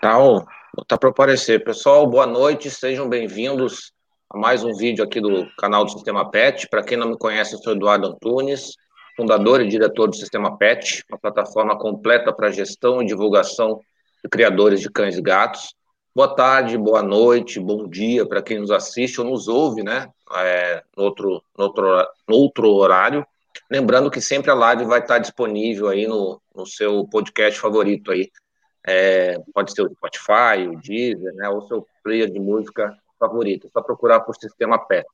Botar, botar para aparecer. Pessoal, boa noite, sejam bem-vindos a mais um vídeo aqui do canal do Sistema PET. Para quem não me conhece, eu sou Eduardo Antunes, fundador e diretor do Sistema PET, uma plataforma completa para gestão e divulgação de criadores de cães e gatos. Boa tarde, boa noite, bom dia para quem nos assiste ou nos ouve, né? É, no, outro, no, outro, no outro horário. Lembrando que sempre a live vai estar disponível aí no, no seu podcast favorito aí, é, pode ser o Spotify, o Deezer, né, ou seu player de música favorito. É só procurar por Sistema PET.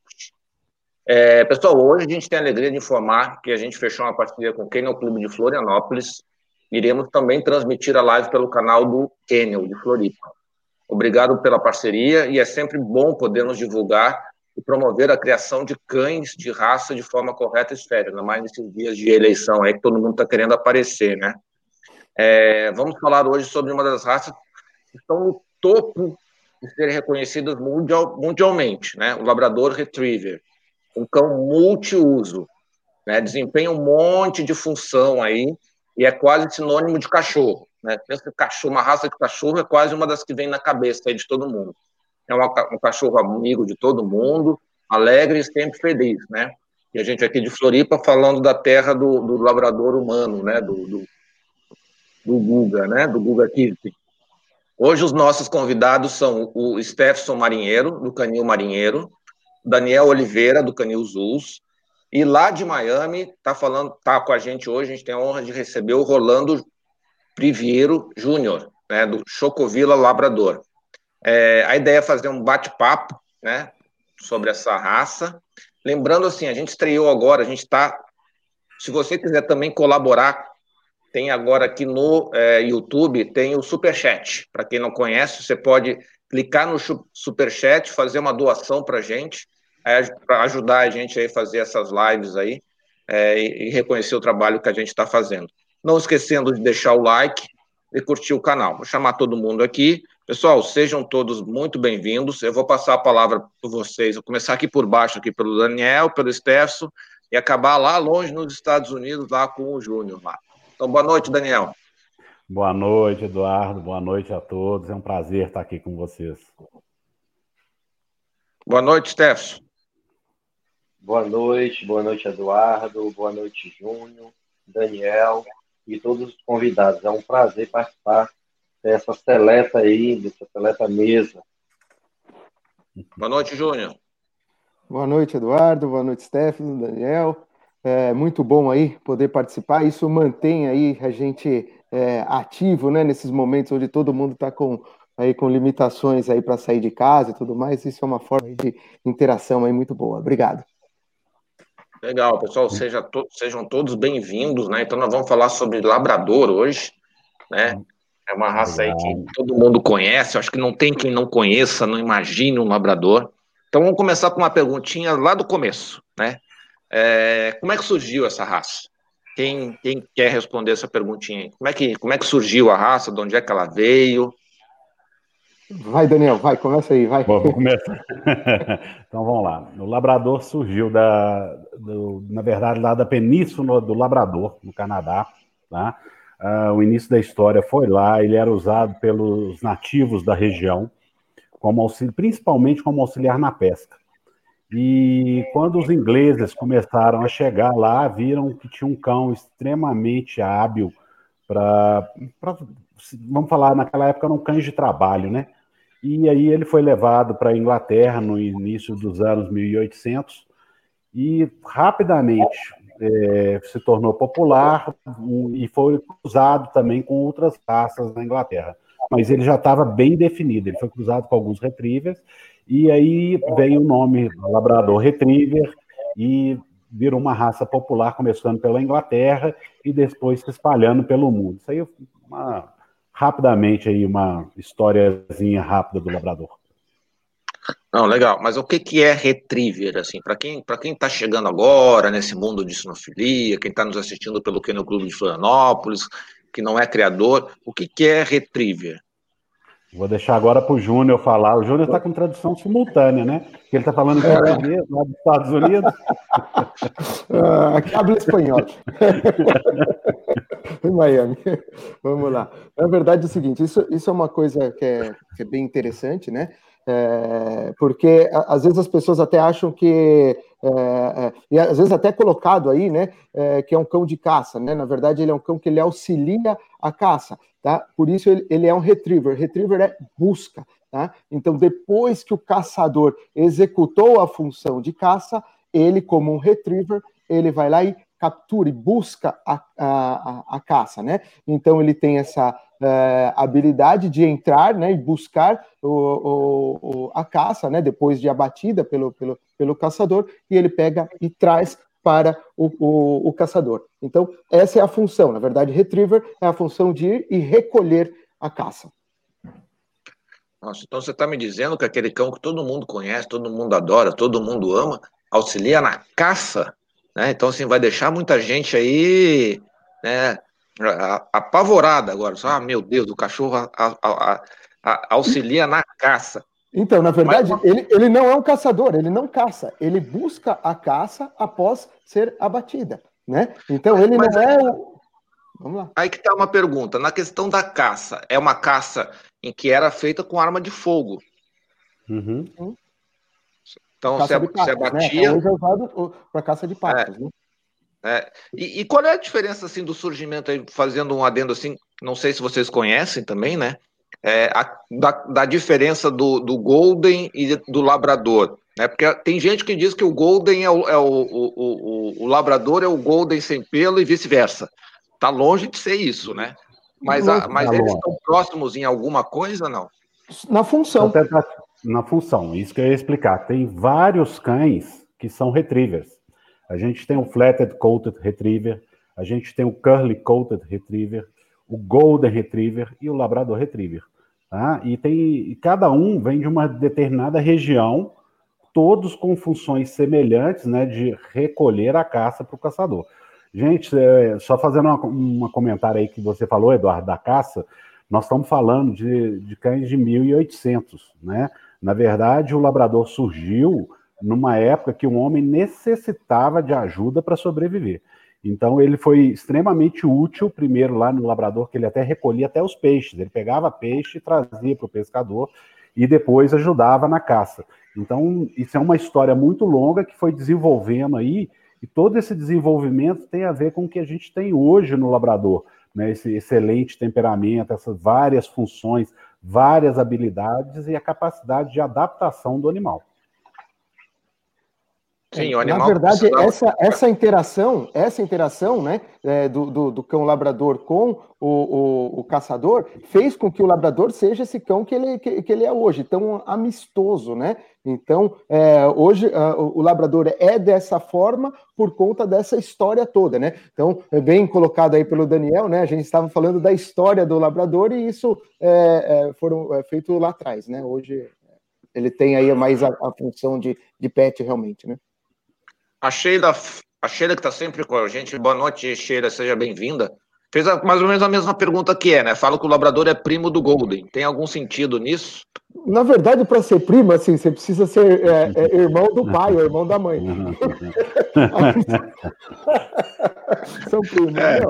É, pessoal, hoje a gente tem a alegria de informar que a gente fechou uma parceria com o Kennel Clube de Florianópolis. Iremos também transmitir a live pelo canal do Kennel de Floripa. Obrigado pela parceria e é sempre bom podermos divulgar e promover a criação de cães de raça de forma correta e séria, ainda mais nesses dias de eleição aí que todo mundo está querendo aparecer, né? É, vamos falar hoje sobre uma das raças que estão no topo de serem reconhecidas mundial, mundialmente, né? O Labrador Retriever, um cão multiuso, né? Desempenha um monte de função aí e é quase sinônimo de cachorro, né? Pensa cachorro, uma raça de cachorro é quase uma das que vem na cabeça de todo mundo. É uma, um cachorro amigo de todo mundo, alegre e sempre feliz, né? E a gente aqui de Floripa falando da terra do, do labrador humano, né? Do, do, do Guga, né? Do Guga Kirk. Hoje os nossos convidados são o Stefson Marinheiro, do Canil Marinheiro, Daniel Oliveira, do Canil Zuz, e lá de Miami, tá falando, tá com a gente hoje, a gente tem a honra de receber o Rolando Priviero Júnior, né, do Chocovila Labrador. É, a ideia é fazer um bate-papo, né, sobre essa raça. Lembrando assim, a gente estreou agora, a gente está. Se você quiser também colaborar tem agora aqui no é, YouTube, tem o Superchat. Para quem não conhece, você pode clicar no Superchat, fazer uma doação para gente, é, para ajudar a gente a fazer essas lives aí é, e, reconhecer o trabalho que a gente está fazendo. Não esquecendo de deixar o like e curtir o canal. Vou chamar todo mundo aqui. Pessoal, sejam todos muito bem-vindos. Eu vou passar a palavra para vocês. Vou começar aqui por baixo, aqui pelo Daniel, pelo Stefson, e acabar lá longe nos Estados Unidos, lá com o Júnior. Então, boa noite, Daniel. Boa noite, Eduardo. Boa noite a todos. É um prazer estar aqui com vocês. Boa noite, Stefan. Boa noite, boa noite, Eduardo. Boa noite, Júnior, Daniel e todos os convidados. É um prazer participar dessa seleta aí, dessa seleta mesa. Boa noite, Júnior. Boa noite, Eduardo. Boa noite, Stefano, Daniel. É muito bom aí poder participar. Isso mantém aí a gente é, ativo, né? Nesses momentos onde todo mundo está com aí com limitações aí para sair de casa e tudo mais. Isso é uma forma de interação aí muito boa. Obrigado. Legal, pessoal. Seja to sejam todos bem-vindos, né? Então nós vamos falar sobre labrador hoje, né? É uma raça aí que todo mundo conhece. acho que não tem quem não conheça, não imagine um labrador. Então vamos começar com uma perguntinha lá do começo, né? É, como é que surgiu essa raça? Quem, quem quer responder essa perguntinha? Como é, que, como é que surgiu a raça? De onde é que ela veio? Vai, Daniel, vai, começa aí, vai. Bom, vou começar. então vamos lá. O Labrador surgiu da, do, na verdade, lá da península do Labrador, no Canadá. Tá? Uh, o início da história foi lá, ele era usado pelos nativos da região, como auxílio, principalmente como auxiliar na pesca. E quando os ingleses começaram a chegar lá, viram que tinha um cão extremamente hábil para, vamos falar, naquela época eram cães de trabalho, né? E aí ele foi levado para a Inglaterra no início dos anos 1800 e rapidamente é, se tornou popular e foi cruzado também com outras raças na Inglaterra. Mas ele já estava bem definido, ele foi cruzado com alguns retrievers e aí veio o nome Labrador Retriever e virou uma raça popular, começando pela Inglaterra e depois se espalhando pelo mundo. Isso aí uma, rapidamente aí uma historiazinha rápida do Labrador. Não, legal. Mas o que, que é retriever, assim, para quem para quem está chegando agora nesse mundo de sinofilia, quem está nos assistindo pelo Kennel Clube de Florianópolis, que não é criador, o que, que é retriever? Vou deixar agora para o Júnior falar. O Júnior está com tradução simultânea, né? Ele está falando em é. português lá dos Estados Unidos. Uh, aqui habla espanhol. em Miami. Vamos lá. Na verdade é o seguinte, isso, isso é uma coisa que é, que é bem interessante, né? É, porque às vezes as pessoas até acham que é, é, e às vezes até colocado aí, né, é, que é um cão de caça, né? Na verdade ele é um cão que ele auxilia a caça, tá? Por isso ele, ele é um retriever. Retriever é busca, tá? Então depois que o caçador executou a função de caça, ele como um retriever ele vai lá e captura e busca a, a, a, caça, né? Então ele tem essa é, habilidade de entrar, né, e buscar o, o, a caça, né, depois de abatida pelo, pelo, pelo caçador, e ele pega e traz para o, o, o, caçador. Então, essa é a função. Na verdade, retriever é a função de ir e recolher a caça. Nossa, então você está me dizendo que aquele cão que todo mundo conhece, todo mundo adora, todo mundo ama, auxilia na caça? Né? Então, assim, vai deixar muita gente aí né, apavorada agora. Ah, meu Deus, o cachorro a, a, a, auxilia na caça. Então, na verdade, Mas... ele, ele não é um caçador, ele não caça, ele busca a caça após ser abatida, né? Então, ele Mas não é. Vamos lá. Aí que está uma pergunta. Na questão da caça, é uma caça em que era feita com arma de fogo. Uhum. Então, caça se, patos, se abatia... Né? Hoje é usado para caça de patos, é. né? É. E, e, qual é a diferença assim do surgimento aí, fazendo um adendo assim, não sei se vocês conhecem também, né? É, a, da, da, diferença do, do, Golden e do Labrador. Né? Porque tem gente que diz que o Golden é o, é o, o, o, o Labrador é o Golden sem pelo e vice-versa. Tá longe de ser isso, né? Mas, a, mas eles estão próximos em alguma coisa, não? Na função. Na função, isso que eu ia explicar. Tem vários cães que são retrievers. A gente tem o Flatted Coated Retriever, a gente tem o Curly Coated Retriever, o Golden Retriever e o Labrador Retriever. Tá? E, tem, e cada um vem de uma determinada região, todos com funções semelhantes né, de recolher a caça para o caçador. Gente, é, só fazendo um comentário aí que você falou, Eduardo, da caça, nós estamos falando de, de cães de 1800, né? Na verdade, o labrador surgiu numa época que o homem necessitava de ajuda para sobreviver. Então ele foi extremamente útil, primeiro lá no labrador, que ele até recolhia até os peixes. Ele pegava peixe e trazia para o pescador e depois ajudava na caça. Então isso é uma história muito longa que foi desenvolvendo aí, e todo esse desenvolvimento tem a ver com o que a gente tem hoje no labrador. Né, esse excelente temperamento, essas várias funções, várias habilidades e a capacidade de adaptação do animal. Sim, o animal. Na verdade, essa, essa interação, essa interação, né, é, do, do, do, cão labrador com o, o, o, caçador, fez com que o labrador seja esse cão que ele, que, que ele é hoje, tão amistoso, né? Então, é, hoje o labrador é dessa forma por conta dessa história toda, né? Então, é bem colocado aí pelo Daniel, né? A gente estava falando da história do labrador e isso é, é foram é, feito lá atrás, né? Hoje ele tem aí mais a, a função de, de pet realmente, né? A Sheila, a Sheila que está sempre com a gente, boa noite, Sheila, seja bem-vinda. Fez mais ou menos a mesma pergunta que é, né? Fala que o labrador é primo do Golden. Tem algum sentido nisso? Na verdade, para ser primo, assim, você precisa ser é, é, irmão do pai ou irmão da mãe. São primos. É.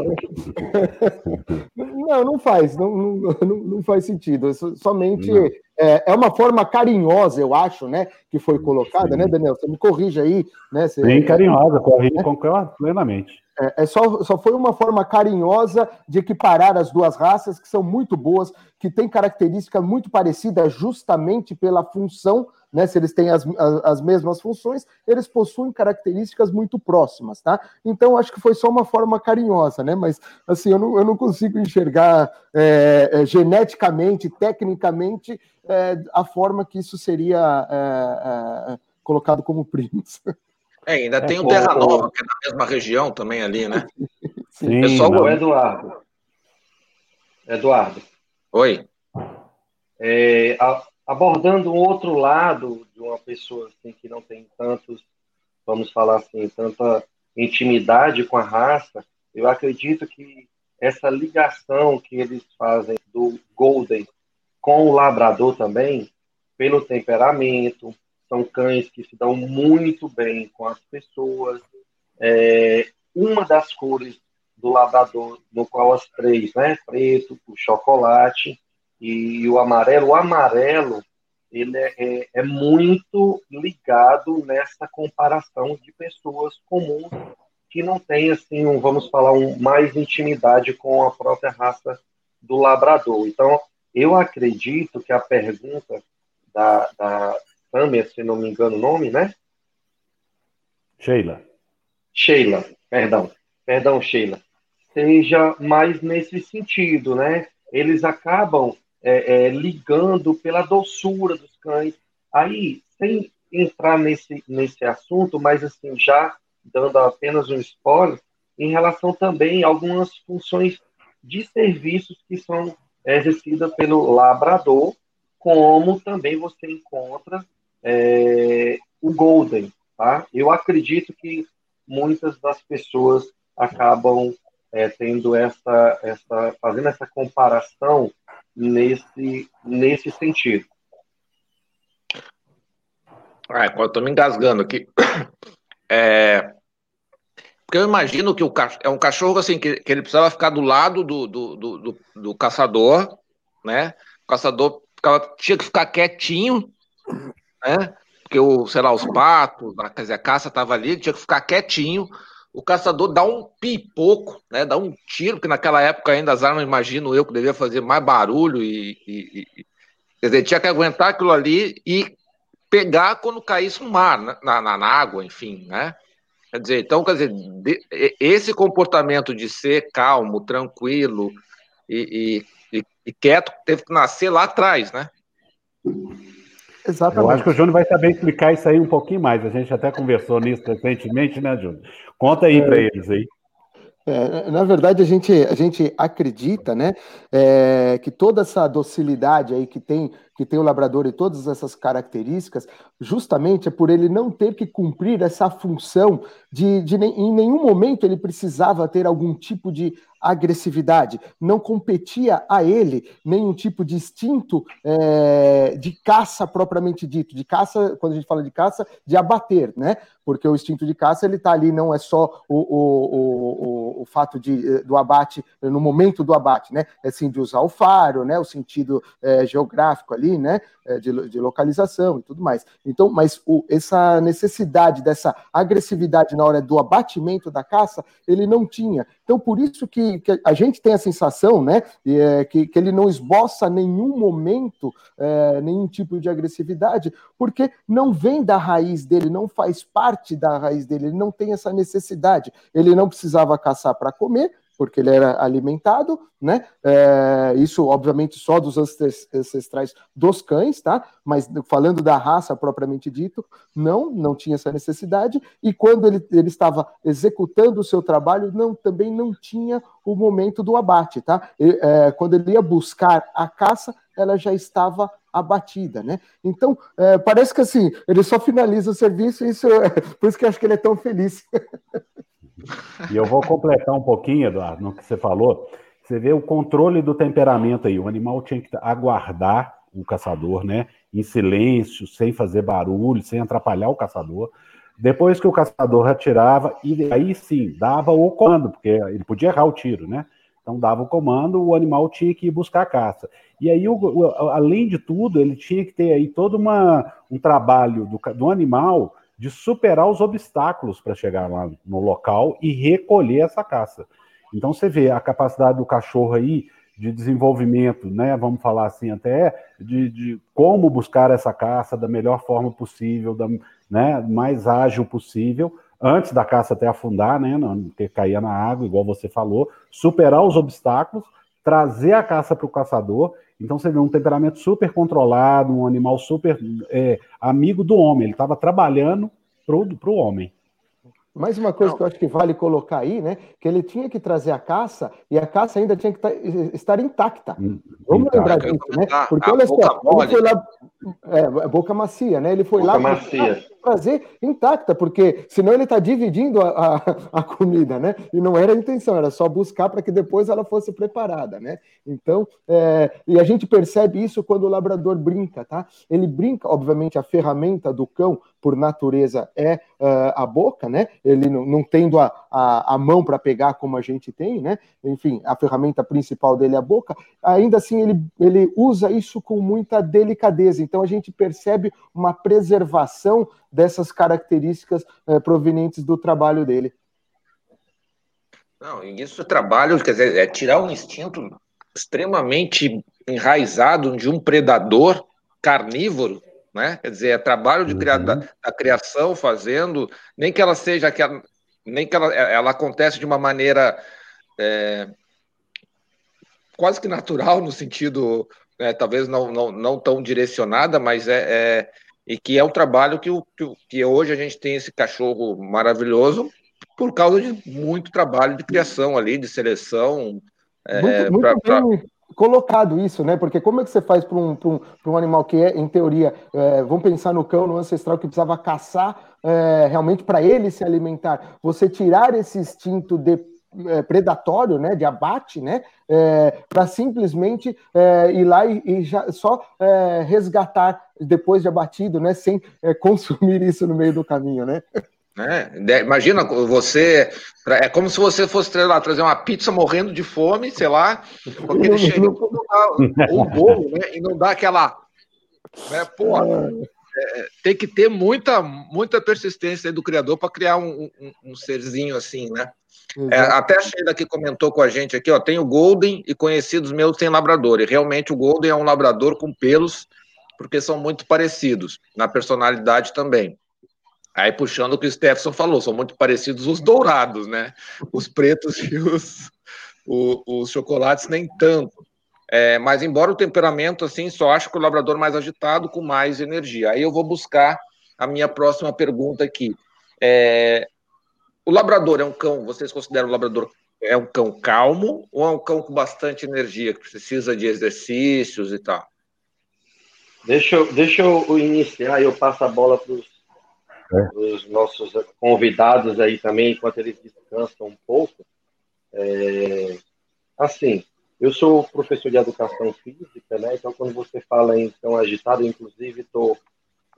Não. não, não faz, não, não, não faz sentido. Somente é, é, uma forma carinhosa, eu acho, né? Que foi colocada, Sim. né, Daniel? Você me corrija aí, né? Você, Bem carinhosa, corri, né? plenamente. É, é, só, só foi uma forma carinhosa de equiparar as duas raças, que são muito boas, que têm características muito parecidas justamente pela função, né? Se eles têm as, as, as, mesmas funções, eles possuem características muito próximas, tá? Então, acho que foi só uma forma carinhosa, né? Mas, assim, eu não, eu não consigo enxergar é, é, geneticamente, tecnicamente, é, a forma que isso seria é, é, colocado como primos. É, ainda tem o Terra Nova, que é da mesma região também ali, né? Sim, Pessoal, não. Eduardo. Eduardo. Oi. É, a, abordando um outro lado de uma pessoa assim, que não tem tantos, vamos falar assim, tanta intimidade com a raça, eu acredito que essa ligação que eles fazem do Golden com o labrador também, pelo temperamento, são cães que se dão muito bem com as pessoas. É, uma das cores do labrador, no qual as três, né, preto, o chocolate e o amarelo. O amarelo, ele é, é, é muito ligado nessa comparação de pessoas comuns que não têm, assim, um, vamos falar, um, mais intimidade com a própria raça do labrador. Então, eu acredito que a pergunta da, da Samia, se não me engano o nome, né? Sheila. Sheila, perdão. Perdão, Sheila. Seja mais nesse sentido, né? Eles acabam é, é, ligando pela doçura dos cães. Aí, sem entrar nesse, nesse assunto, mas assim, já dando apenas um spoiler, em relação também a algumas funções de serviços que são exercidas pelo labrador, como também você encontra é, o Golden. Tá? Eu acredito que muitas das pessoas acabam é, tendo essa, essa, fazendo essa comparação nesse, nesse sentido. Ah, eu estou me engasgando aqui. É, porque eu imagino que o cachorro, é um cachorro assim que, que ele precisava ficar do lado do, do, do, do, do caçador, né? O caçador ficava, tinha que ficar quietinho, né? Porque o, sei lá, os patos, quer dizer, a caça estava ali, tinha que ficar quietinho. O caçador dá um pipoco, né? Dá um tiro, porque naquela época ainda as armas, imagino eu, que devia fazer mais barulho e, e, e quer dizer, tinha que aguentar aquilo ali e pegar quando caísse no mar, na, na, na água, enfim, né? Quer dizer, então, quer dizer, de, esse comportamento de ser calmo, tranquilo e, e, e, quieto teve que nascer lá atrás, né? Exatamente. Eu acho que o Júnior vai saber explicar isso aí um pouquinho mais. A gente até conversou nisso recentemente, né, Júnior? Conta aí é... para eles aí. É, na verdade, a gente, a gente acredita né, é, que toda essa docilidade aí que tem que tem o labrador e todas essas características, justamente é por ele não ter que cumprir essa função de, de em nenhum momento ele precisava ter algum tipo de agressividade, não competia a ele nenhum tipo de instinto é, de caça propriamente dito, de caça, quando a gente fala de caça, de abater, né? Porque o instinto de caça ele está ali, não é só o, o, o, o, fato de, do abate no momento do abate, né? É sim de usar o faro, né? O sentido é, geográfico ali ali, né, é, de, de localização e tudo mais. Então, mas o, essa necessidade dessa agressividade na hora do abatimento da caça, ele não tinha. Então, por isso que, que a gente tem a sensação, né, é, que, que ele não esboça nenhum momento é, nenhum tipo de agressividade, porque não vem da raiz dele, não faz parte da raiz dele, ele não tem essa necessidade. Ele não precisava caçar para comer, porque ele era alimentado, né? É, isso, obviamente, só dos ancestrais dos cães, tá? Mas falando da raça propriamente dito, não, não tinha essa necessidade. E quando ele, ele estava executando o seu trabalho, não, também não tinha o momento do abate, tá? E, é, quando ele ia buscar a caça, ela já estava abatida, né? Então, é, parece que assim, ele só finaliza o serviço isso, por isso que eu acho que ele é tão feliz. E eu vou completar um pouquinho, Eduardo, no que você falou. Você vê o controle do temperamento aí. O animal tinha que aguardar o caçador, né? Em silêncio, sem fazer barulho, sem atrapalhar o caçador. Depois que o caçador atirava, e aí sim, dava o comando, porque ele podia errar o tiro, né? Então dava o comando, o animal tinha que ir buscar a caça. E aí, além de tudo, ele tinha que ter aí todo uma, um trabalho do, do animal de superar os obstáculos para chegar lá no local e recolher essa caça. Então você vê a capacidade do cachorro aí de desenvolvimento, né? Vamos falar assim até de, de como buscar essa caça da melhor forma possível, da né, mais ágil possível, antes da caça até afundar, né? Não ter cair na água, igual você falou, superar os obstáculos, trazer a caça para o caçador então você vê um temperamento super controlado, um animal super é, amigo do homem. Ele estava trabalhando para o homem. Mais uma coisa Não. que eu acho que vale colocar aí, né? Que ele tinha que trazer a caça e a caça ainda tinha que tá, estar intacta. Hum, Vamos intacta. lembrar disso, né? Porque olha só, ele foi lá. É, boca macia, né? Ele foi boca lá macia. trazer intacta, porque senão ele está dividindo a, a, a, comida, né? E não era a intenção, era só buscar para que depois ela fosse preparada, né? Então, é, e a gente percebe isso quando o labrador brinca, tá? Ele brinca, obviamente, a ferramenta do cão por natureza é uh, a boca, né? Ele não, não tendo a, a, a mão para pegar como a gente tem, né? Enfim, a ferramenta principal dele é a boca. Ainda assim, ele, ele usa isso com muita delicadeza. Então, a gente percebe uma preservação dessas características uh, provenientes do trabalho dele. Não, isso é trabalho, quer dizer, é tirar um instinto extremamente enraizado de um predador carnívoro, né? Quer dizer, é trabalho de da, uhum. da, criação fazendo, nem que ela seja que ela, nem que ela, ela acontece de uma maneira é, quase que natural no sentido, é, talvez não, não, não tão direcionada, mas é, é e que é um trabalho que, o, que hoje a gente tem esse cachorro maravilhoso por causa de muito trabalho de criação ali, de seleção. Muito, é, muito pra, bem pra... colocado isso, né? Porque como é que você faz para um, um, um animal que é, em teoria, é, vamos pensar no cão, no ancestral, que precisava caçar é, realmente para ele se alimentar, você tirar esse instinto de é, predatório, né, de abate, né, é, para simplesmente é, ir lá e, e já, só é, resgatar depois de abatido, né, sem é, consumir isso no meio do caminho, né? Né? Imagina você. É como se você fosse lá, trazer uma pizza morrendo de fome, sei lá, com aquele cheirinho, um bolo, né? E não dá aquela. Né? Pô, é, tem que ter muita, muita persistência do criador para criar um, um, um, serzinho assim, né? É, até a Sheila que comentou com a gente aqui, ó, tem o Golden e conhecidos meus têm labrador. E realmente o Golden é um labrador com pelos, porque são muito parecidos na personalidade também. Aí puxando o que o Stefson falou, são muito parecidos os dourados, né? Os pretos e os, os, os chocolates nem tanto. É, mas embora o temperamento, assim, só acho que o labrador mais agitado, com mais energia. Aí eu vou buscar a minha próxima pergunta aqui. É, o labrador é um cão, vocês consideram o labrador é um cão calmo ou é um cão com bastante energia, que precisa de exercícios e tal? Deixa eu, deixa eu iniciar e eu passo a bola para os é. os nossos convidados aí também, enquanto eles descansam um pouco. É, assim, eu sou professor de educação física, né? Então, quando você fala em tão agitado, inclusive estou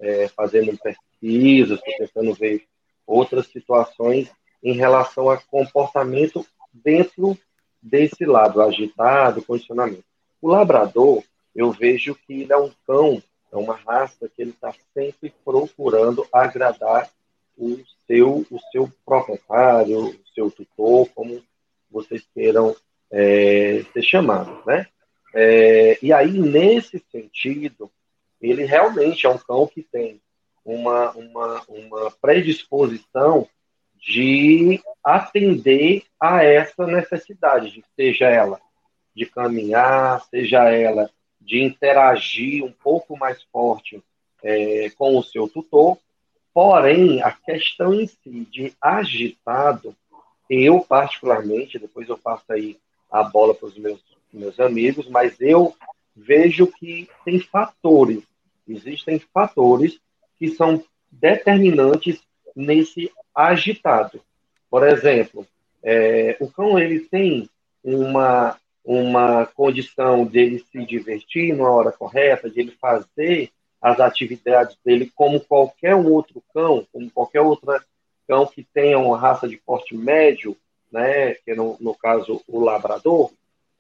é, fazendo pesquisas, estou tentando ver outras situações em relação a comportamento dentro desse lado agitado, condicionamento. O labrador, eu vejo que ele é um cão é uma raça que ele está sempre procurando agradar o seu, o seu proprietário, o seu tutor, como vocês queiram é, ser chamados, né? É, e aí, nesse sentido, ele realmente é um cão que tem uma, uma, uma predisposição de atender a essa necessidade, seja ela de caminhar, seja ela de interagir um pouco mais forte é, com o seu tutor. Porém, a questão em si de agitado, eu particularmente, depois eu passo aí a bola para os meus, meus amigos, mas eu vejo que tem fatores, existem fatores que são determinantes nesse agitado. Por exemplo, é, o cão ele tem uma uma condição dele se divertir na hora correta, de ele fazer as atividades dele como qualquer um outro cão, como qualquer outro cão que tenha uma raça de porte médio, né, que no, no caso o labrador,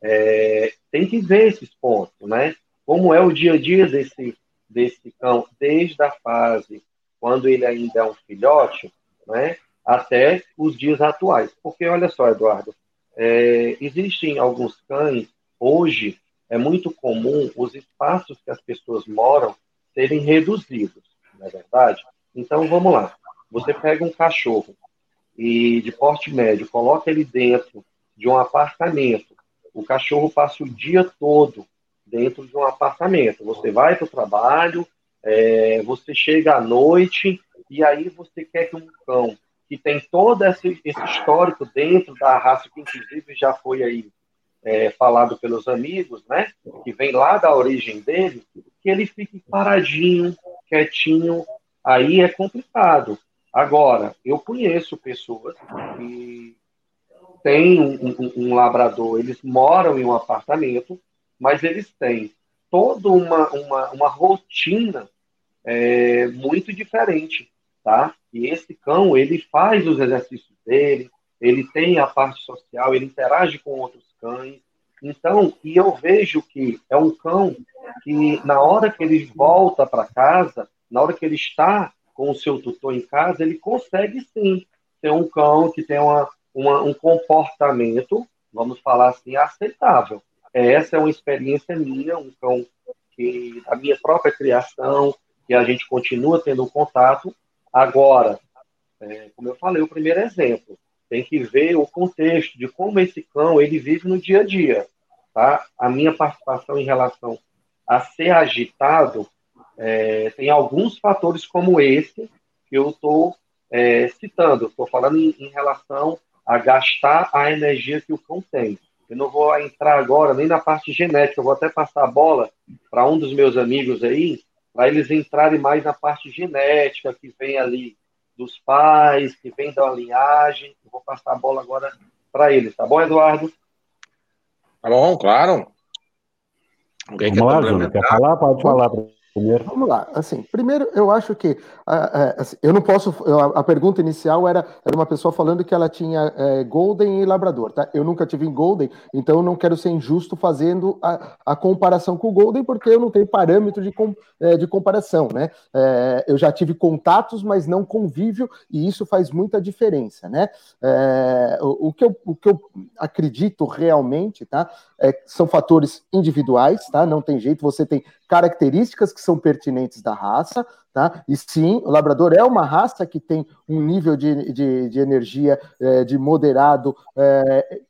é, tem que ver esses pontos, né? Como é o dia a dia desse, desse cão, desde a fase quando ele ainda é um filhote, né, até os dias atuais. Porque olha só, Eduardo, é, existem alguns cães, hoje é muito comum os espaços que as pessoas moram serem reduzidos, não é verdade? Então vamos lá. Você pega um cachorro e de porte médio, coloca ele dentro de um apartamento. O cachorro passa o dia todo dentro de um apartamento. Você vai para o trabalho, é, você chega à noite e aí você quer que um cão que tem todo esse, esse histórico dentro da raça, que inclusive já foi aí é, falado pelos amigos, né? Que vem lá da origem dele, que ele fique paradinho, quietinho, aí é complicado. Agora, eu conheço pessoas que têm um, um, um labrador, eles moram em um apartamento, mas eles têm toda uma, uma, uma rotina é, muito diferente tá? E esse cão, ele faz os exercícios dele, ele tem a parte social, ele interage com outros cães. Então, e eu vejo que é um cão que, na hora que ele volta para casa, na hora que ele está com o seu tutor em casa, ele consegue sim ser um cão que tem uma, uma, um comportamento, vamos falar assim, aceitável. Essa é uma experiência minha, um cão que, da minha própria criação, que a gente continua tendo contato. Agora, é, como eu falei, o primeiro exemplo, tem que ver o contexto de como esse cão ele vive no dia a dia. Tá? A minha participação em relação a ser agitado é, tem alguns fatores como esse que eu estou é, citando. Estou falando em, em, relação a gastar a energia que o cão tem. Eu não vou entrar agora nem na parte genética, eu vou até passar a bola para um dos meus amigos aí, para eles entrarem mais na parte genética que vem ali dos pais, que vem da linhagem. Eu vou passar a bola agora para eles, tá bom, Eduardo? Tá bom, claro. Alguém Vamos quer lá, Júnior, quer falar? Pode falar primeiro. Vamos lá. Assim, primeiro, eu acho que uh, assim, eu não posso. a pergunta inicial era, era uma pessoa falando que ela tinha uh, Golden e Labrador, tá? Eu nunca tive em Golden, então eu não quero ser injusto fazendo a, a comparação com o Golden, porque eu não tenho parâmetro de, com, uh, de comparação, né? eu já tive contatos, mas não convívio, e isso faz muita diferença, né? O, o, que eu, o que eu acredito realmente, tá? são fatores individuais, tá? Não tem jeito, você tem características que são pertinentes da raça, tá? E sim, o labrador é uma raça que tem um nível de, de, de energia é, de moderado é,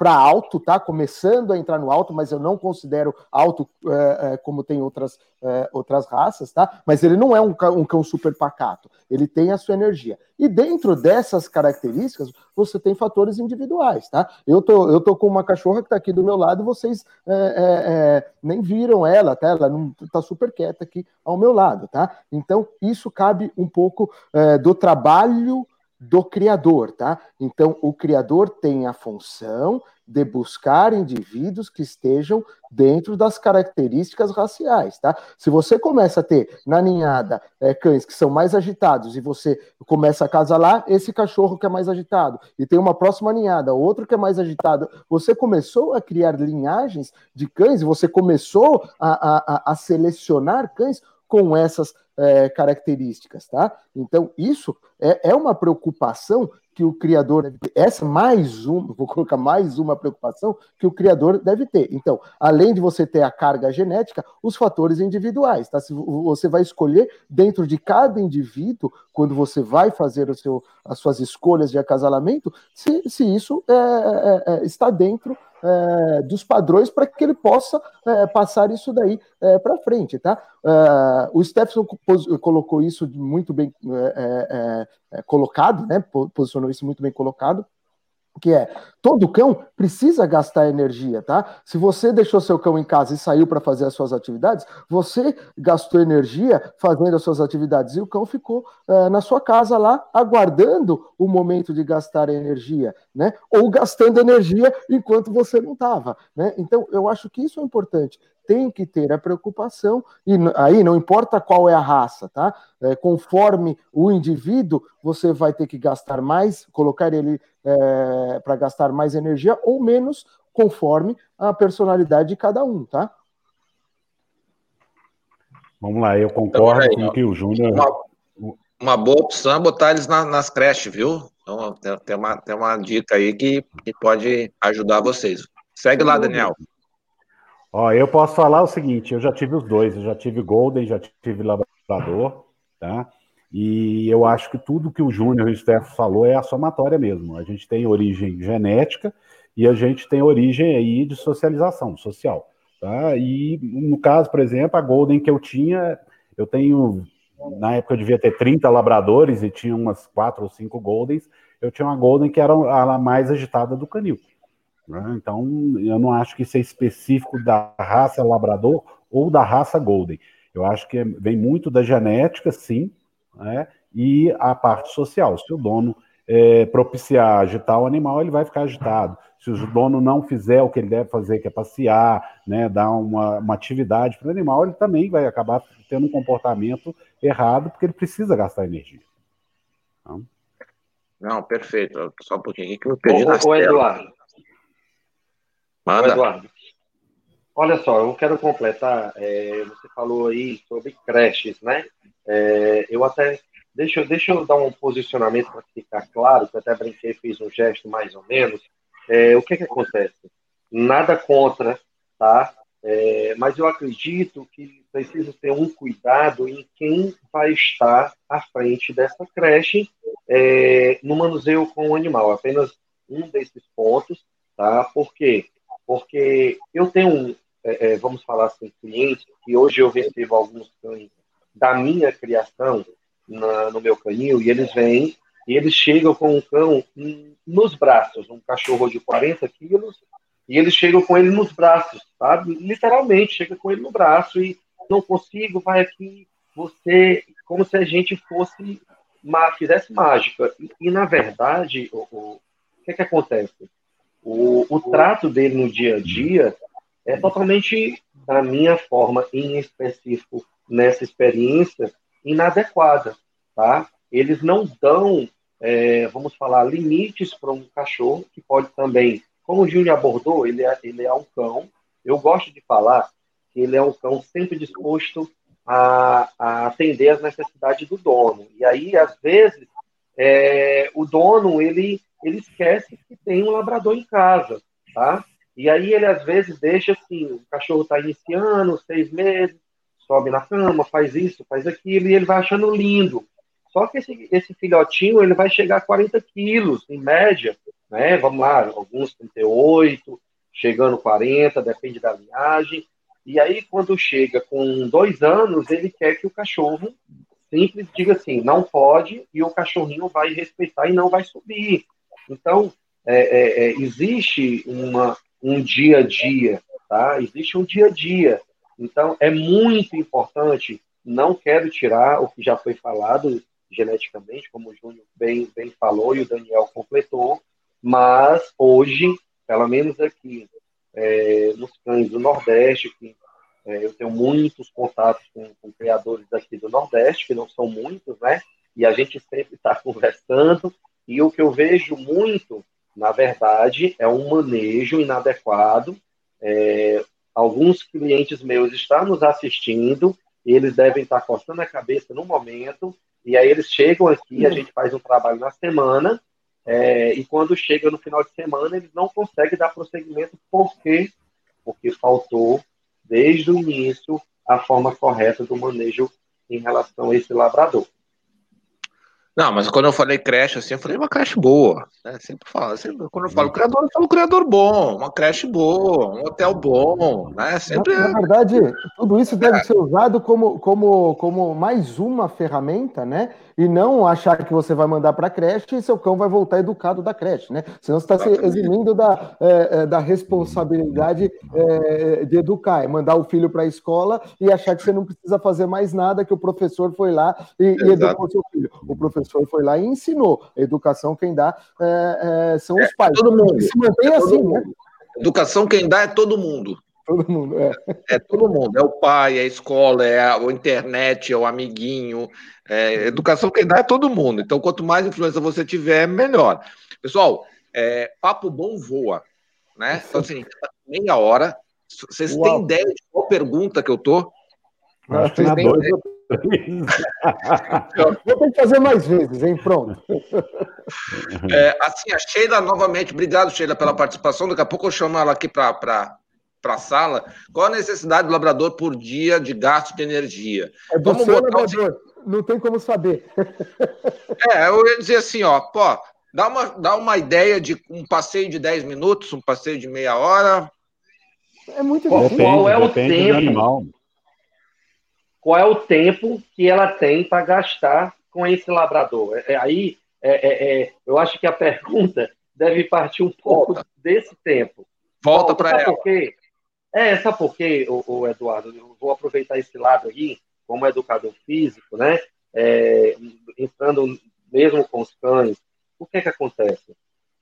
para alto, tá? Começando a entrar no alto, mas eu não considero alto é, é, como tem outras, é, outras raças, tá? Mas ele não é um cão, um cão super pacato, ele tem a sua energia. E dentro dessas características, você tem fatores individuais, tá? Eu tô, eu tô com uma cachorra que está aqui do meu lado, vocês é, é, é, nem viram ela, tá? Ela não tá super quieta aqui ao meu lado, tá? Então, isso cabe um pouco do trabalho do criador, tá? Então, o criador tem a função de buscar indivíduos que estejam dentro das características raciais, tá? Se você começa a ter na ninhada é, cães que são mais agitados e você começa a casalar esse cachorro que é mais agitado e tem uma próxima ninhada, outro que é mais agitado, você começou a criar linhagens de cães, você começou a, a, a selecionar cães com essas é, características, tá? Então, isso é, é uma preocupação que o criador essa mais uma, vou colocar mais uma preocupação que o criador deve ter. Então, além de você ter a carga genética, os fatores individuais, tá? Se você vai escolher dentro de cada indivíduo, quando você vai fazer o seu, as suas escolhas de acasalamento, se, se isso é, é, é está dentro é, dos padrões para que ele possa é, passar isso daí é, para frente, tá? É, o Stephenson colocou isso muito bem é, é, colocado, né? Posicionou isso muito bem colocado que é todo cão precisa gastar energia, tá? Se você deixou seu cão em casa e saiu para fazer as suas atividades, você gastou energia fazendo as suas atividades e o cão ficou uh, na sua casa lá aguardando o momento de gastar energia, né? Ou gastando energia enquanto você não estava, né? Então eu acho que isso é importante tem que ter a preocupação, e aí não importa qual é a raça, tá? É, conforme o indivíduo, você vai ter que gastar mais, colocar ele é, para gastar mais energia ou menos, conforme a personalidade de cada um, tá? Vamos lá, eu concordo então, com o que o Júnior. Uma, uma, boa opção é botar eles na, nas creches, viu? Então, tem, uma, tem uma dica aí que, que pode ajudar vocês. Segue lá, Daniel. Ó, eu posso falar o seguinte: eu já tive os dois, eu já tive Golden, já tive Labrador, tá? E eu acho que tudo que o Júnior e o Steph falou é a somatória mesmo. A gente tem origem genética e a gente tem origem aí de socialização social, tá? E no caso, por exemplo, a Golden que eu tinha, eu tenho na época eu devia ter 30 labradores e tinha umas quatro ou cinco Goldens. Eu tinha uma Golden que era a mais agitada do canil. Né? Então, eu não acho que isso é específico da raça labrador ou da raça golden. Eu acho que vem muito da genética, sim, né? e a parte social. Se o dono é, propiciar agitar o animal, ele vai ficar agitado. Se o dono não fizer o que ele deve fazer, que é passear, né, dar uma, uma atividade para o animal, ele também vai acabar tendo um comportamento errado, porque ele precisa gastar energia. Não, Não perfeito. Só um pouquinho que eu perdi ô, na ô, Eduardo. Manda. Eduardo. Olha só, eu quero completar. É, você falou aí sobre creches, né? É, eu até. Deixa, deixa eu dar um posicionamento para ficar claro, que eu até brinquei, fiz um gesto mais ou menos. É, o que, que acontece? Nada contra, tá? É, mas eu acredito que precisa ter um cuidado em quem vai estar à frente dessa creche é, no manuseio com o animal. Apenas um desses pontos, tá? Por quê? Porque eu tenho, é, é vamos falar assim, clientes que hoje eu recebo alguns cães da minha criação na, no meu canil e eles vêm e eles chegam com um cão nos braços, um cachorro de 40 quilos, e eles chegam com ele nos braços, sabe? Literalmente, chega com ele no braço e não consigo, vai aqui, você, como se a gente fosse, fizesse mágica. E, e na verdade, o, o, o que, é que acontece? O, o trato dele no dia a dia é totalmente, da minha forma, em específico, nessa experiência, inadequada, tá? Eles não dão, é, vamos falar, limites para um cachorro que pode também, como o Júnior abordou, ele é, ele é um cão. Eu gosto de falar que ele é um cão sempre disposto a, a atender às necessidades do dono. E aí, às vezes, é, o dono ele, ele esquece que tem um labrador em casa, tá? E aí ele às vezes deixa assim, o cachorro está iniciando, seis meses, sobe na cama, faz isso, faz aquilo, e ele vai achando lindo. Só que esse, esse filhotinho ele vai chegar a 40 quilos, em média, né? Vamos lá, alguns 38, chegando 40, depende da linhagem. E aí, quando chega com dois anos, ele quer que o cachorro simples diga assim, não pode, e o cachorrinho vai respeitar e não vai subir. Então, é, é, é, existe uma, um dia a dia, tá? Existe um dia a dia. Então, é muito importante, não quero tirar o que já foi falado geneticamente, como o Júnior bem, bem falou e o Daniel completou, mas hoje, pelo menos aqui é, nos cães do Nordeste, que eu tenho muitos contatos com, com, criadores daqui do Nordeste, que não são muitos, né? E a gente sempre está conversando, e o que eu vejo muito, na verdade, é um manejo inadequado. É, alguns clientes meus estão nos assistindo, eles devem estar coçando a cabeça no momento, e aí eles chegam aqui, a gente faz um trabalho na semana, é, e quando chega no final de semana, eles não conseguem dar prosseguimento, por quê? Porque faltou, desde o início, a forma correta do manejo em relação a esse labrador. Não, mas quando eu falei creche, assim, eu falei uma creche boa. Né? Sempre falo, sempre, quando eu falo uhum. criador, eu falo criador bom, uma creche boa, um hotel bom, né? Sempre... Na, na verdade, tudo isso deve é. ser usado como, como, como mais uma ferramenta, né? E não achar que você vai mandar para a creche e seu cão vai voltar educado da creche, né? Senão você está se eximindo da, é, é, da responsabilidade é, de educar, é mandar o filho para a escola e achar que você não precisa fazer mais nada, que o professor foi lá e, e educou seu filho. O professor foi lá e ensinou. Educação quem dá é, é, são os pais. todo mundo. se mantém assim, né? Educação quem dá é todo mundo. Todo mundo, é. É todo mundo. É o pai, é a escola, é a, a internet, é o amiguinho. É, educação quem dá é todo mundo. Então, quanto mais influência você tiver, melhor. Pessoal, é, papo bom voa. Né? Então, assim, meia hora. Vocês Uau. têm ideia de qual pergunta que eu tô? Que na dois Vou ter que fazer mais vezes, hein? Pronto. É, assim, a Sheila, novamente, obrigado, Sheila, pela participação. Daqui a pouco eu chamo ela aqui para para a sala, qual a necessidade do labrador por dia de gasto de energia? É Vamos botar labrador, não tem como saber. É, eu ia dizer assim, ó, pô, dá uma, dá uma ideia de um passeio de 10 minutos, um passeio de meia hora. É muito difícil. Qual é o tempo? Qual é o tempo que ela tem para gastar com esse labrador? É, é aí, é, é, é, eu acho que a pergunta deve partir um pouco Volta. desse tempo. Volta para ela. Por quê? É, sabe por quê, Eduardo? Eu vou aproveitar esse lado aí, como educador físico, né? É, entrando mesmo com os cães. O que é que acontece?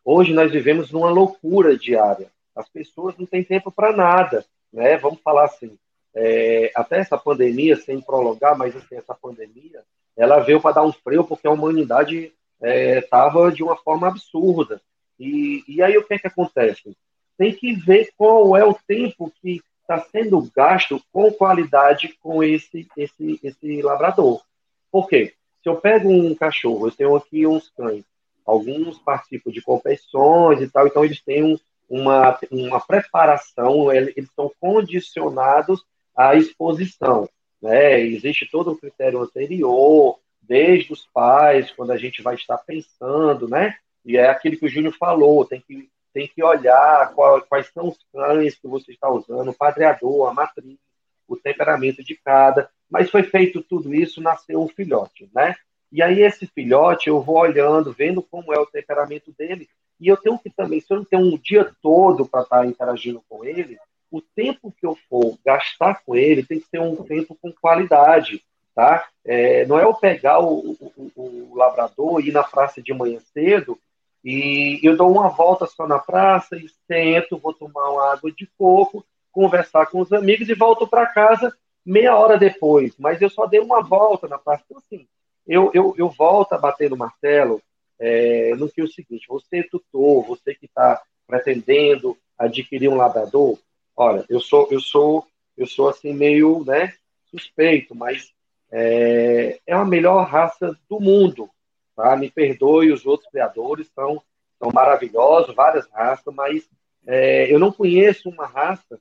Hoje nós vivemos numa loucura diária. As pessoas não têm tempo para nada, né? Vamos falar assim. É, até essa pandemia, sem prolongar, mas assim, essa pandemia, ela veio para dar um freio porque a humanidade estava é, de uma forma absurda. E, e aí o que é que acontece? Tem que ver qual é o tempo que está sendo gasto com qualidade com esse, esse, esse labrador. Por quê? Se eu pego um cachorro, eu tenho aqui uns cães, alguns participam de competições e tal, então eles têm um, uma, uma preparação, eles estão condicionados à exposição. Né? Existe todo um critério anterior, desde os pais, quando a gente vai estar pensando, né? E é aquilo que o Júnior falou, tem que, tem que olhar qual, quais são os cães que você está usando, o padreador, a matriz, o temperamento de cada. Mas foi feito tudo isso, nasceu um filhote, né? E aí esse filhote eu vou olhando, vendo como é o temperamento dele, e eu tenho que também, se eu não tenho um dia todo para estar interagindo com ele, o tempo que eu for gastar com ele tem que ser um tempo com qualidade, tá? É, não é eu pegar o, o, o, labrador e ir na praça de manhã cedo e eu dou uma volta só na praça e sento, vou tomar uma água de coco, conversar com os amigos e volto para casa meia hora depois. Mas eu só dei uma volta na praça. Então, assim, eu, eu, eu volto a bater no martelo é, no que é o seguinte: você, tutor, você que está pretendendo adquirir um labrador, olha, eu sou, eu sou, eu sou assim meio, né, suspeito, mas é, é a melhor raça do mundo, tá? Me perdoe, os outros criadores são, são maravilhosos, várias raças, mas é, eu não conheço uma raça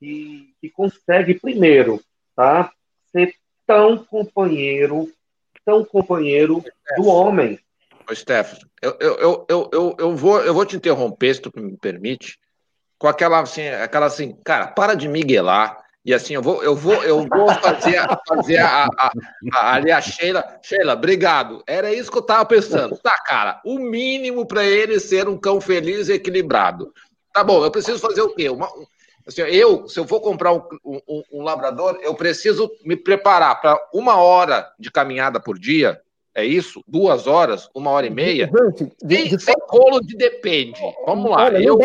que, que consegue primeiro, tá? Ser tão companheiro, tão companheiro do homem, Ô, Stefano, eu, eu, eu, eu, eu, vou, eu vou te interromper, se tu me permite, com aquela assim, aquela assim, cara, para de miguelar. E assim, eu vou, eu vou, eu vou fazer, fazer a, a, a, ali a Sheila. Sheila, obrigado. Era isso que eu tava pensando. Tá, cara, o mínimo para ele ser um cão feliz e equilibrado. Tá bom, eu preciso fazer o quê? Uma, assim, eu, se eu vou comprar um, um, um labrador, eu preciso me preparar para uma hora de caminhada por dia, é isso? Duas horas, uma hora e meia? Gente, de, de, sem colo de depende. Vamos lá. Olha, eu...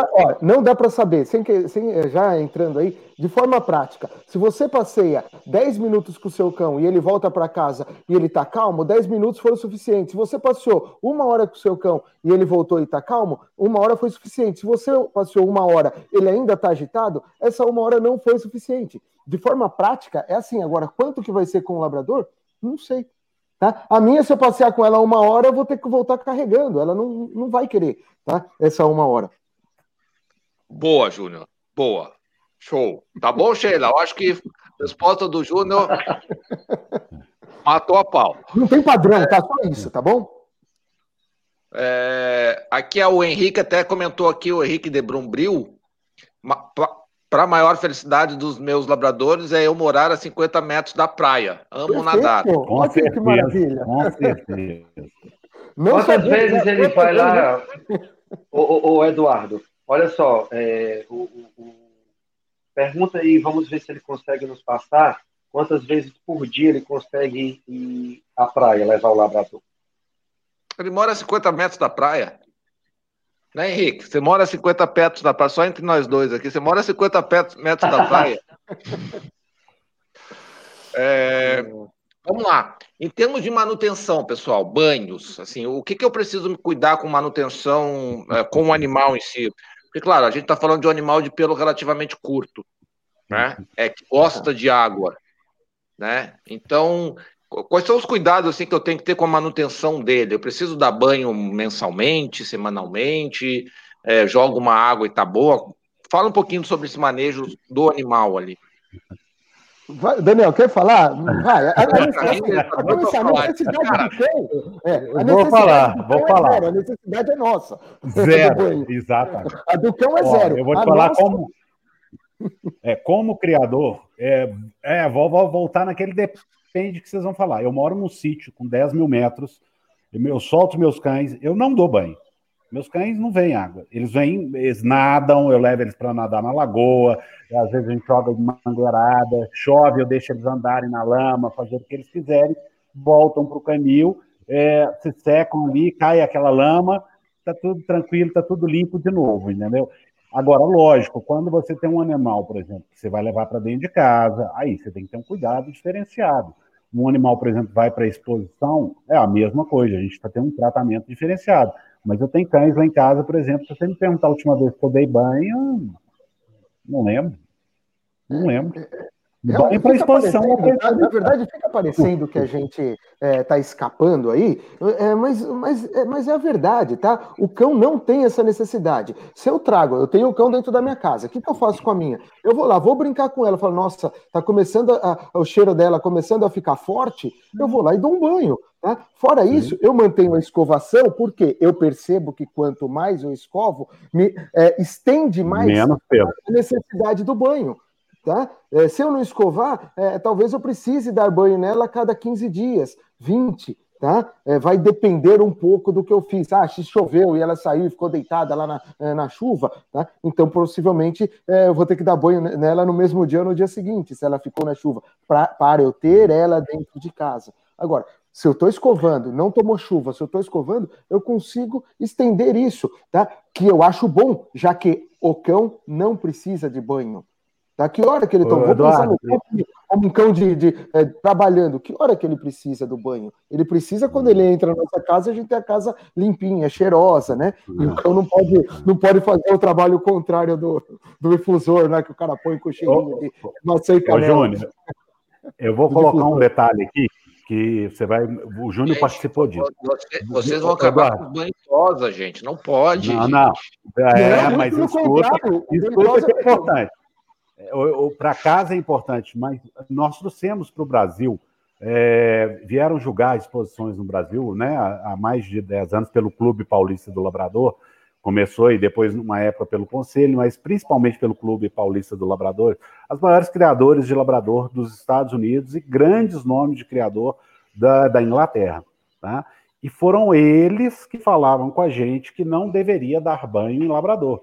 Não dá, dá para saber, sem, que, sem eh, já entrando aí, de forma prática. Se você passeia 10 minutos com o seu cão e ele volta para casa e ele está calmo, 10 minutos foram suficientes. Se você passeou uma hora com o seu cão e ele voltou e está calmo, uma hora foi suficiente. Se você passeou uma hora ele ainda está agitado, essa uma hora não foi suficiente. De forma prática, é assim. Agora, quanto que vai ser com o labrador? Não sei. Tá? A minha, se eu passear com ela uma hora, eu vou ter que voltar carregando. Ela não, não vai querer, tá? Essa uma hora. Boa, Júnior. Boa. Show. Tá bom, Sheila? Eu acho que a resposta do Júnior matou a pau. Não tem padrão, tá? Só isso, tá bom? É, aqui é o Henrique, até comentou aqui, o Henrique de Brumbril para a maior felicidade dos meus labradores é eu morar a 50 metros da praia. Amo Perfeito. nadar. Com Olha certeza, que maravilha. Com certeza. Quantas vezes ele vai lá, o, o, Eduardo? Olha só, é, o, o, pergunta aí, vamos ver se ele consegue nos passar quantas vezes por dia ele consegue ir à praia, levar o labrador. Ele mora a 50 metros da praia. Né, Henrique? Você mora a 50 metros da praia, só entre nós dois aqui. Você mora a 50 metros da praia. É, vamos lá. Em termos de manutenção, pessoal, banhos, assim, o que, que eu preciso me cuidar com manutenção é, com o animal em si? Porque, claro, a gente está falando de um animal de pelo relativamente curto, né? É que gosta de água, né? Então, Quais são os cuidados assim que eu tenho que ter com a manutenção dele? Eu preciso dar banho mensalmente, semanalmente? É, jogo uma água e tá boa? Fala um pouquinho sobre esse manejo do animal ali. Vai, Daniel, quer falar? Vai. A, necessidade é, vou falar, vou falar. a necessidade é nossa. Zero, exatamente. A do cão é zero. Eu vou te a falar nossa... como, é, como criador, é, é, vou, vou voltar naquele depende do que vocês vão falar. Eu moro num sítio com 10 mil metros, eu solto meus cães, eu não dou banho. Meus cães não vêm água. Eles vêm, eles nadam, eu levo eles para nadar na lagoa, às vezes a gente joga de mangueirada, chove, eu deixo eles andarem na lama, fazer o que eles quiserem, voltam para o canil, é, se secam ali, cai aquela lama, tá tudo tranquilo, tá tudo limpo de novo, entendeu? Agora, lógico, quando você tem um animal, por exemplo, que você vai levar para dentro de casa, aí você tem que ter um cuidado diferenciado. Um animal, por exemplo, vai para exposição, é a mesma coisa, a gente está tendo um tratamento diferenciado. Mas eu tenho cães lá em casa, por exemplo, se você me perguntar a última vez que eu dei banho, não lembro. Não lembro. Banho para exposição. Na, verdade, fica parecendo que a gente está é, escapando aí, é, mas, mas, é, mas é a verdade, tá? O cão não tem essa necessidade. Se eu trago, eu tenho o cão dentro da minha casa, o que, que eu faço com a minha? Eu vou lá, vou brincar com ela, falo, nossa, tá começando a, o cheiro dela começando a ficar forte, eu vou lá e dou um banho. Tá? Fora isso, eu mantenho a escovação porque eu percebo que quanto mais eu escovo, me é, estende mais Menos a necessidade do banho. Tá? É, se eu não escovar, é, talvez eu precise dar banho nela a cada 15 dias, 20, tá? É, vai depender um pouco do que eu fiz. Ah, se choveu e ela saiu e ficou deitada lá na, é, na chuva, tá? Então, possivelmente, é, eu vou ter que dar banho nela no mesmo dia ou no dia seguinte, se ela ficou na chuva, pra, para eu ter ela dentro de casa. Agora, se eu estou escovando, não tomou chuva, se eu estou escovando, eu consigo estender isso, tá? Que eu acho bom, já que o cão não precisa de banho. Tá? Que hora que ele toma? Vou pensar no como um cão de, de é, trabalhando. Que hora que ele precisa do banho? Ele precisa quando ele entra na nossa casa, a gente tem a casa limpinha, cheirosa, né? E o cão não pode, não pode fazer o trabalho contrário do, do infusor, né? Que o cara põe com cheirinho de maçã e canela. Júnior, eu vou colocar um detalhe aqui que você vai. O Júnior participou disso. Vocês vão acabar com banho rosa, gente. Não pode. Não, não. É, não, mas escuta, escuta que é importante para casa é importante, mas nós trouxemos para o Brasil, é, vieram julgar exposições no Brasil né, há mais de 10 anos pelo Clube Paulista do Labrador, começou e depois, numa época, pelo Conselho, mas principalmente pelo Clube Paulista do Labrador, as maiores criadores de labrador dos Estados Unidos e grandes nomes de criador da, da Inglaterra. Tá? E foram eles que falavam com a gente que não deveria dar banho em labrador,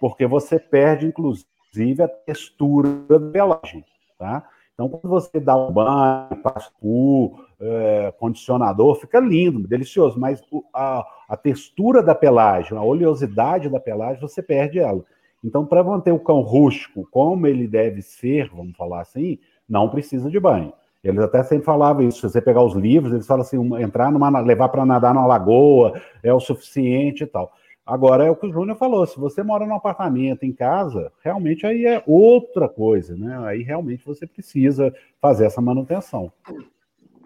porque você perde, inclusive, inclusive a textura da pelagem, tá? Então, quando você dá um banho, passa o é, condicionador, fica lindo, delicioso, mas a, a textura da pelagem, a oleosidade da pelagem, você perde ela. Então, para manter o cão rústico como ele deve ser, vamos falar assim, não precisa de banho. Eles até sempre falavam isso. Se você pegar os livros, eles falam assim: entrar numa, levar para nadar numa lagoa é o suficiente e tal. Agora é o que o Júnior falou: se você mora num apartamento, em casa, realmente aí é outra coisa, né? Aí realmente você precisa fazer essa manutenção.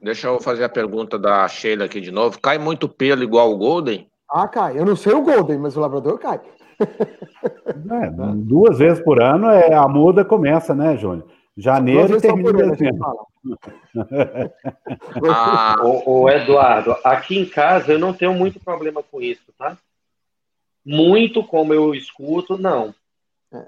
Deixa eu fazer a pergunta da Sheila aqui de novo. Cai muito pelo igual o Golden? Ah, cai. Eu não sei o Golden, mas o Labrador cai. É, duas vezes por ano é, a muda começa, né, Júnior? Janeiro e termina dezembro. ah, o, o Eduardo, aqui em casa eu não tenho muito problema com isso, tá? Muito como eu escuto, não. É.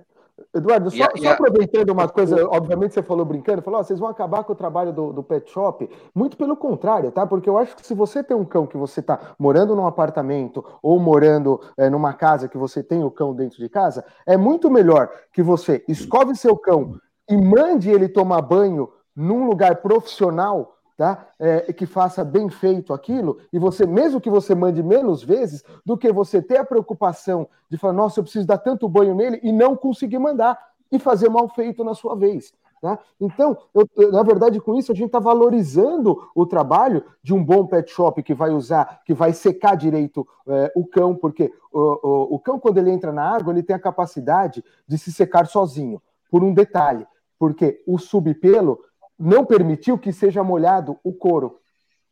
Eduardo, só, só, aproveitando uma coisa, obviamente você falou brincando, falou, oh, vocês vão acabar com o trabalho do, do, pet shop. Muito pelo contrário, tá? Porque eu acho que se você tem um cão que você está morando num apartamento ou morando é, numa casa que você tem o cão dentro de casa, é muito melhor que você escove seu cão e mande ele tomar banho num lugar profissional tá? É, que faça bem feito aquilo, e você, mesmo que você mande menos vezes, do que você ter a preocupação de falar, nossa, eu preciso dar tanto banho nele e não conseguir mandar e fazer mal feito na sua vez. Tá? Então, eu, na verdade, com isso, a gente está valorizando o trabalho de um bom pet shop que vai usar, que vai secar direito é, o cão, porque o, o, o cão, quando ele entra na água, ele tem a capacidade de se secar sozinho, por um detalhe, porque o subpelo não permitiu que seja molhado o couro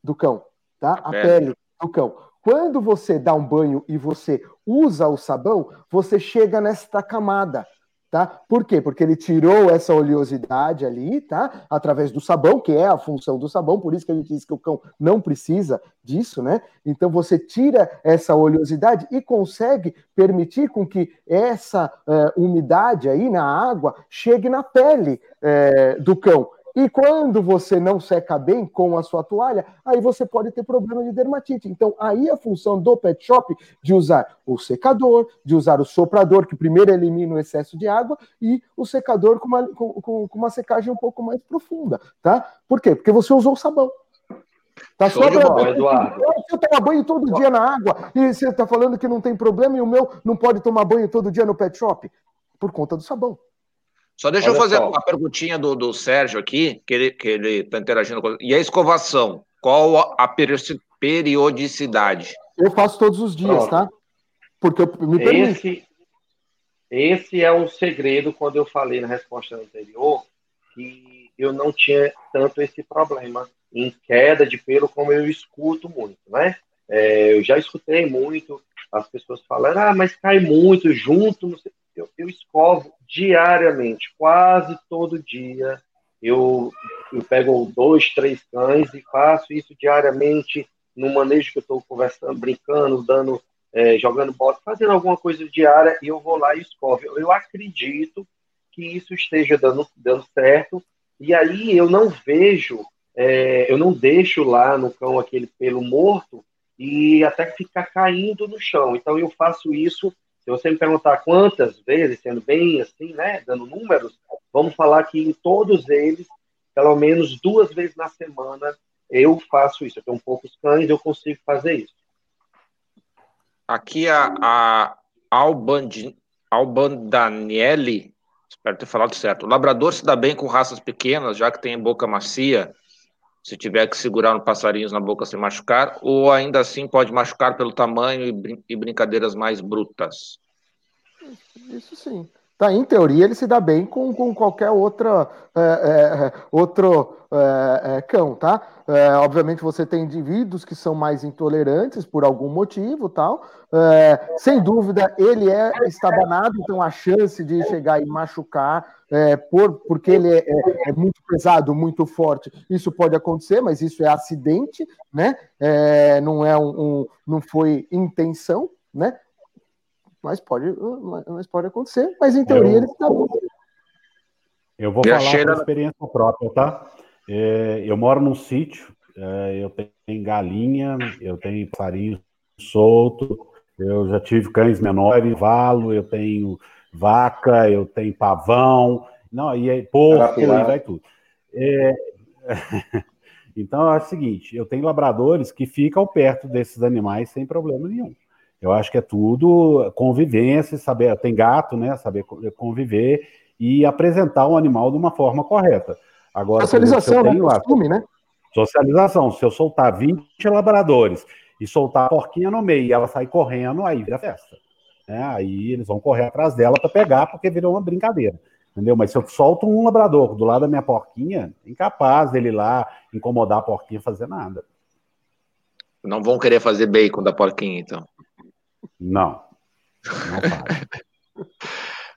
do cão, tá? A, a pele. pele do cão. Quando você dá um banho e você usa o sabão, você chega nesta camada tá? Por quê? Porque ele tirou essa oleosidade ali, tá? Através do sabão, que é a função do sabão, por isso que a gente diz que o cão não precisa disso, né? Então você tira essa oleosidade e consegue permitir com que essa é, umidade aí na água chegue na pele é, do cão. E quando você não seca bem com a sua toalha, aí você pode ter problema de dermatite. Então, aí a função do pet shop de usar o secador, de usar o soprador, que primeiro elimina o excesso de água, e o secador com uma, com, com uma secagem um pouco mais profunda, tá? Por quê? Porque você usou o sabão. Tá pra... Eduardo. Você toma banho todo dia na água e você está falando que não tem problema e o meu não pode tomar banho todo dia no pet shop? Por conta do sabão. Só deixa Olha eu fazer só. uma perguntinha do, do Sérgio aqui, que ele que ele está interagindo com. E a escovação? Qual a periodicidade? Eu faço todos os dias, Pronto. tá? Porque eu me permite. Esse, esse é um segredo quando eu falei na resposta anterior que eu não tinha tanto esse problema em queda de pelo como eu escuto muito, né? É, eu já escutei muito as pessoas falando, ah, mas cai muito junto, não sei. Eu, eu escovo diariamente, quase todo dia. Eu, eu pego dois, três cães e faço isso diariamente no manejo que eu estou conversando, brincando, dando, é, jogando bola, fazendo alguma coisa diária e eu vou lá e escovo. Eu, eu acredito que isso esteja dando, dando certo e aí eu não vejo, é, eu não deixo lá no cão aquele pelo morto e até ficar caindo no chão. Então eu faço isso se você me perguntar quantas vezes, sendo bem assim, né, dando números, vamos falar que em todos eles, pelo menos duas vezes na semana, eu faço isso. Eu tenho poucos cães, eu consigo fazer isso. Aqui a, a Alban, Alban Daniele, espero ter falado certo. O labrador se dá bem com raças pequenas, já que tem boca macia, se tiver que segurar um passarinhos na boca sem machucar, ou ainda assim pode machucar pelo tamanho e, brin e brincadeiras mais brutas? Isso sim. Tá, em teoria, ele se dá bem com, com qualquer outra, é, é, outro é, é cão, tá? É, obviamente você tem indivíduos que são mais intolerantes por algum motivo, tal. É, sem dúvida, ele é estabanado, então a chance de chegar e machucar, por, porque ele é, muito pesado, muito forte, isso pode acontecer, mas isso é acidente, né? não é um, um, não foi intenção, né? Mas pode, mas pode acontecer, mas em teoria eu, ele está bom. Eu vou falar cheira... por experiência própria, tá? É, eu moro num sítio, é, eu tenho galinha, eu tenho passarinho solto, eu já tive cães menores, valo, eu tenho vaca, eu tenho pavão, não, e aí porco, e vai tudo. É... então, acho o seguinte, eu tenho labradores que ficam perto desses animais sem problema nenhum. Eu acho que é tudo convivência, saber, tem gato, né? Saber conviver e apresentar o animal de uma forma correta. Agora, socialização, né? tenho, costume, né? Socialização. Se eu soltar 20 labradores e soltar a porquinha no meio e ela sair correndo, aí vira festa. É, aí eles vão correr atrás dela para pegar, porque virou uma brincadeira. Entendeu? Mas se eu solto um labrador do lado da minha porquinha, incapaz dele ir lá incomodar a porquinha fazer nada. Não vão querer fazer bacon da porquinha, então. Não. Não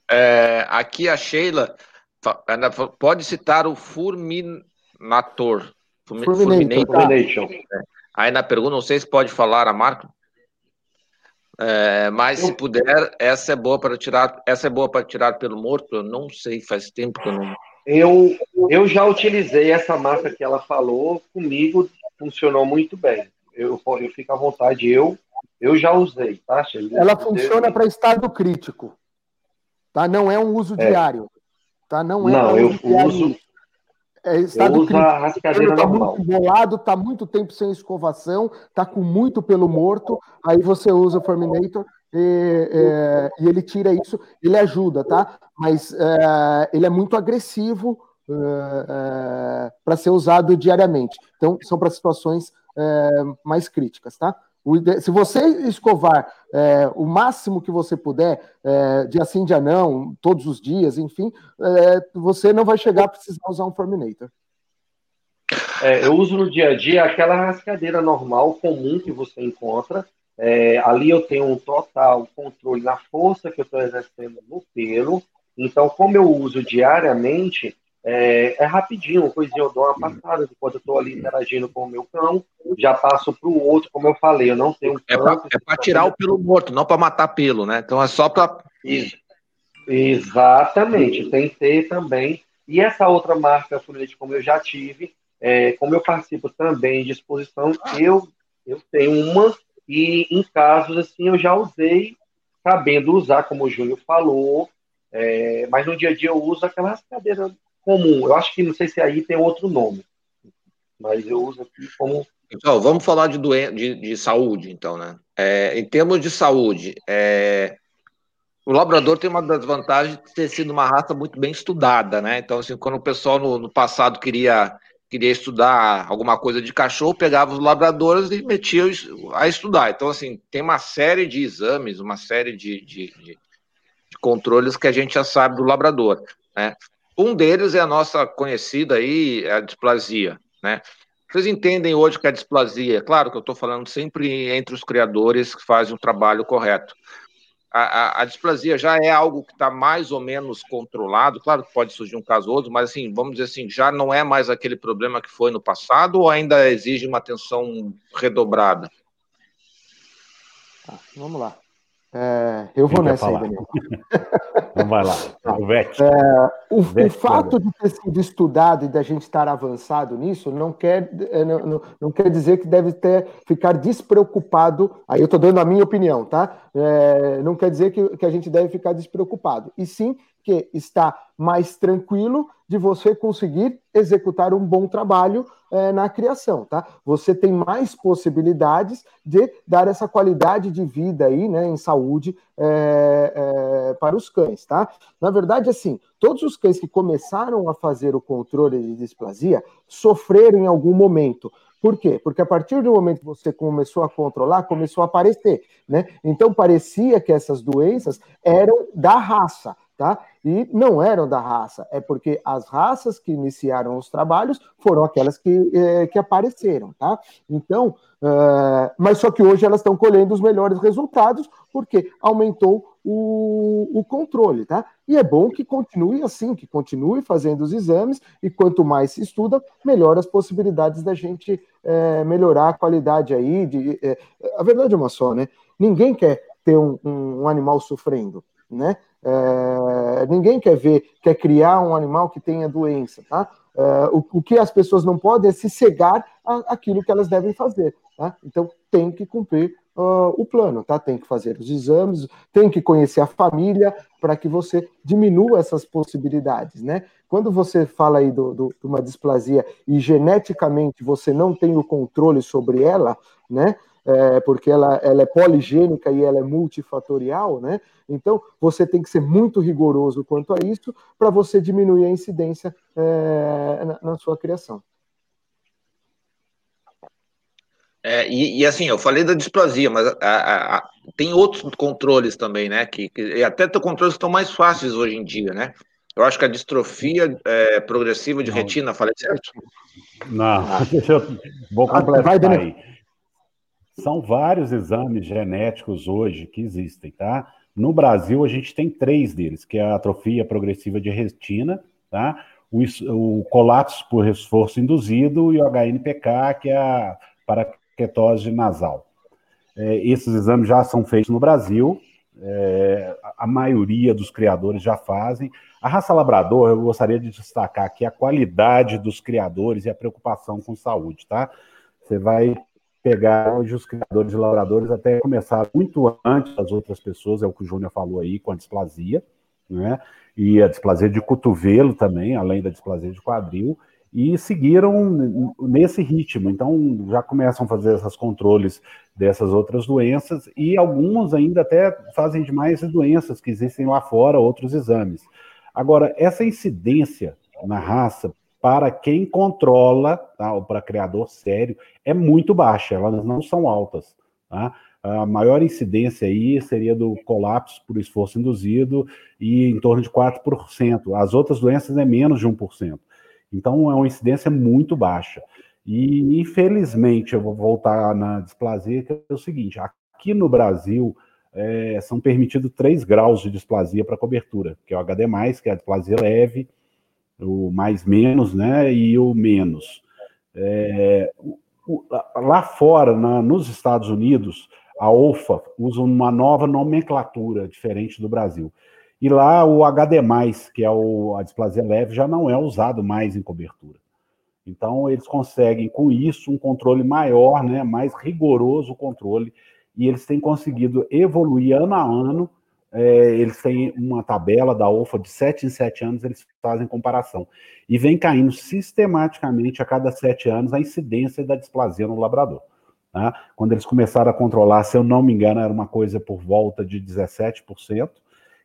é, aqui a Sheila pode citar o Furminator. Furminator. É. Aí na pergunta, não sei se pode falar a marca. É, mas se puder, essa é boa para tirar. Essa é boa para tirar pelo morto. Eu não sei, faz tempo que eu não. Eu, eu já utilizei essa marca que ela falou comigo, funcionou muito bem. Eu, eu fico à vontade. Eu eu já usei, tá, Ela funciona para estado crítico, tá? Não é um uso é. diário, tá? Não é Não, um eu uso. É estado eu uso crítico. a rascadeira tá normal. muito bolado, tá muito tempo sem escovação, tá com muito pelo morto, aí você usa o Forminator e, é, e ele tira isso, ele ajuda, tá? Mas é, ele é muito agressivo é, é para ser usado diariamente. Então, são para situações é, mais críticas, tá? se você escovar é, o máximo que você puder, é, dia sim, dia não, todos os dias, enfim, é, você não vai chegar a precisar usar um Forminator. É, eu uso no dia a dia aquela rascadeira normal, comum que você encontra. É, ali eu tenho um total controle na força que eu estou exercendo no pelo. Então, como eu uso diariamente, é, é rapidinho, coisinha, eu dou uma passada enquanto eu estou ali interagindo com o meu cão, já passo para o outro, como eu falei, eu não tenho um É para é tirar o pelo morto, não para matar pelo, né? Então é só para. Exatamente, tem que ter também. E essa outra marca, Funilete, como eu já tive, é, como eu participo também de exposição, eu, eu tenho uma, e em casos assim eu já usei, sabendo usar, como o Júnior falou, é, mas no dia a dia eu uso aquela cadeira comum. Eu acho que não sei se aí tem outro nome, mas eu uso aqui como. Então, vamos falar de, doen de, de saúde, então, né? É, em termos de saúde, é, o labrador tem uma das vantagens de ter sido uma raça muito bem estudada, né? Então, assim, quando o pessoal no, no passado queria queria estudar alguma coisa de cachorro, pegava os labradores e metia a estudar. Então, assim, tem uma série de exames, uma série de, de, de, de controles que a gente já sabe do labrador, né? Um deles é a nossa conhecida aí, a displasia, né? Vocês entendem hoje que a displasia, claro que eu estou falando sempre entre os criadores que fazem o trabalho correto, a, a, a displasia já é algo que está mais ou menos controlado. Claro que pode surgir um caso ou outro, mas assim, vamos dizer assim, já não é mais aquele problema que foi no passado ou ainda exige uma atenção redobrada? Tá, vamos lá. É, eu vou nessa aí, Daniel. Então vai lá. O, é, o, o, fato de ter sido estudado e da gente estar avançado nisso não quer, é, não, não, não quer dizer que deve ter, ficar despreocupado. Aí eu estou dando a minha opinião, tá? É, não quer dizer que, que a gente deve ficar despreocupado. E sim que está mais tranquilo de você conseguir executar um bom trabalho é, na criação, tá? Você tem mais possibilidades de dar essa qualidade de vida aí, né, em saúde é, é, para os cães, tá? Na verdade, assim, todos os cães que começaram a fazer o controle de displasia sofreram em algum momento. Por quê? Porque a partir do momento que você começou a controlar, começou a aparecer, né? Então parecia que essas doenças eram da raça tá? E não eram da raça, é porque as raças que iniciaram os trabalhos foram aquelas que, é, que apareceram, tá? Então, uh, mas só que hoje elas estão colhendo os melhores resultados porque aumentou o, o controle, tá? E é bom que continue assim, que continue fazendo os exames e quanto mais se estuda, melhor as possibilidades da gente é, melhorar a qualidade aí. De, a verdade é uma só, né? Ninguém quer ter um, um, um animal sofrendo, né? É, ninguém quer ver, quer criar um animal que tenha doença, tá? É, o, o, que as pessoas não podem é se cegar àquilo que elas devem fazer, tá? Então tem que cumprir uh, o plano, tá? Tem que fazer os exames, tem que conhecer a família para que você diminua essas possibilidades, né? Quando você fala aí do, do, de uma displasia e geneticamente você não tem o controle sobre ela, né? É, porque ela, ela é poligênica e ela é multifatorial, né? Então, você tem que ser muito rigoroso quanto a isso para você diminuir a incidência é, na, na, sua criação. É, e, e, assim, eu falei da displasia, mas a, a, a, tem outros controles também, né? Que, que até controles estão mais fáceis hoje em dia, né? Eu acho que a distrofia é, progressiva de Não. retina, falei certo? Não, deixa eu vou completar Vai, aí. São vários exames genéticos hoje que existem, tá? No Brasil, a gente tem três deles, que é a atrofia progressiva de retina, tá? O, o colapso por esforço induzido e o HNPK, que é a paraquetose nasal. É, esses exames já são feitos no Brasil, é, a maioria dos criadores já fazem. A raça labrador, eu gostaria de destacar aqui a qualidade dos criadores e a preocupação com saúde, tá? Você vai pegar hoje os criadores e lavradores até começaram muito antes das outras pessoas, é o que o Júnior falou aí, com a displasia, né? E a displasia de cotovelo também, além da displasia de quadril, e seguiram nesse ritmo. Então, já começam a fazer esses controles dessas outras doenças, e algumas ainda até fazem demais doenças que existem lá fora, outros exames. Agora, essa incidência na raça para quem controla, tá, ou para criador sério, é muito baixa, elas não são altas. Tá? A maior incidência aí seria do colapso por esforço induzido e em torno de 4%. As outras doenças é menos de 1%. Então é uma incidência muito baixa. E infelizmente, eu vou voltar na displasia, que é o seguinte: aqui no Brasil é, são permitidos 3 graus de displasia para cobertura, que é o HD, que é a displasia leve, o mais menos, né, e o menos. É, lá fora, na, nos Estados Unidos, a OFA usa uma nova nomenclatura diferente do Brasil. E lá o HD+, que é o, a displasia leve, já não é usado mais em cobertura. Então eles conseguem com isso um controle maior, né, mais rigoroso o controle, e eles têm conseguido evoluir ano a ano é, eles têm uma tabela da UFA de 7 em 7 anos, eles fazem comparação. E vem caindo sistematicamente a cada 7 anos a incidência da displasia no labrador. Tá? Quando eles começaram a controlar, se eu não me engano, era uma coisa por volta de 17%,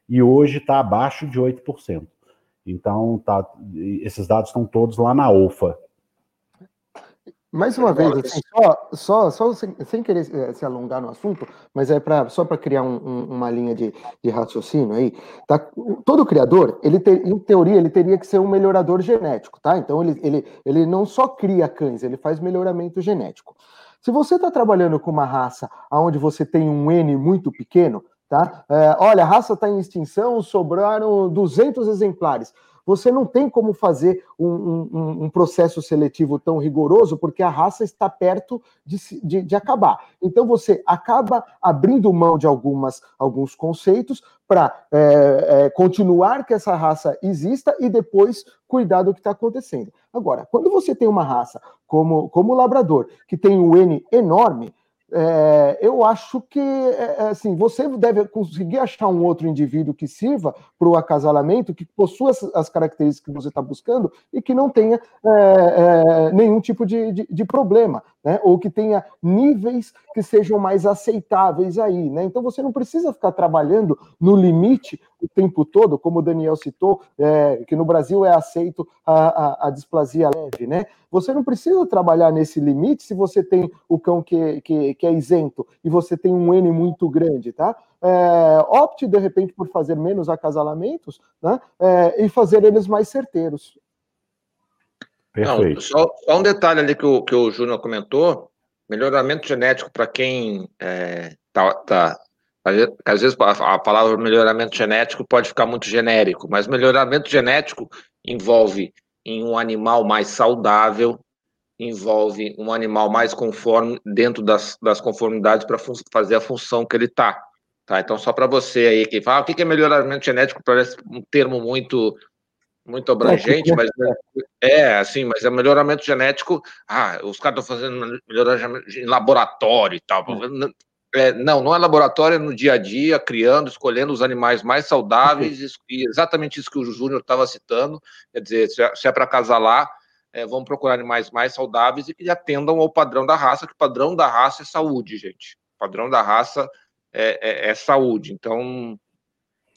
e hoje está abaixo de 8%. Então, tá, esses dados estão todos lá na OFA, mais uma vez, assim, só, só, só sem, sem, querer se alongar no assunto, mas é para só para criar um, um, uma linha de, de, raciocínio aí. Tá? Todo criador, ele em teoria, ele teria que ser um melhorador genético, tá? Então ele, ele, ele não só cria cães, ele faz melhoramento genético. Se você está trabalhando com uma raça onde você tem um N muito pequeno, tá? É, olha, a raça está em extinção, sobraram 200 exemplares você não tem como fazer um, um, um, processo seletivo tão rigoroso, porque a raça está perto de, de, de acabar. Então você acaba abrindo mão de algumas, alguns conceitos para é, é, continuar que essa raça exista e depois cuidar do que está acontecendo. Agora, quando você tem uma raça como, como o labrador, que tem um N enorme, é, eu acho que é, é, assim você deve conseguir achar um outro indivíduo que sirva para o acasalamento, que possua as, as, características que você está buscando e que não tenha é, é, nenhum tipo de, de, de problema, né? ou que tenha níveis que sejam mais aceitáveis aí. Né? Então você não precisa ficar trabalhando no limite o tempo todo, como o Daniel citou, é, que no Brasil é aceito a, a, a, displasia leve, né? Você não precisa trabalhar nesse limite se você tem o cão que, que, que é isento e você tem um N muito grande, tá? É, opte, de repente, por fazer menos acasalamentos né? É, e fazer eles mais certeiros. Perfeito. Não, só, só, um detalhe ali que o, que o Júnior comentou, melhoramento genético para quem é, tá, tá às vezes a palavra melhoramento genético pode ficar muito genérico, mas melhoramento genético envolve em um animal mais saudável, envolve um animal mais conforme dentro das, das conformidades para fazer a função que ele está. Tá? Então, só para você aí que fala, ah, o que é melhoramento genético? Parece um termo muito muito abrangente, mas é assim, mas é melhoramento genético. Ah, os caras estão fazendo melhoramento em laboratório e tal. É, não, não é laboratório, é no dia a dia, criando, escolhendo os animais mais saudáveis, e exatamente isso que o Júnior estava citando. Quer dizer, se é, é para casalar, é, vamos procurar animais mais saudáveis e que atendam ao padrão da raça, que o padrão da raça é saúde, gente. O padrão da raça é, é, é saúde. Então.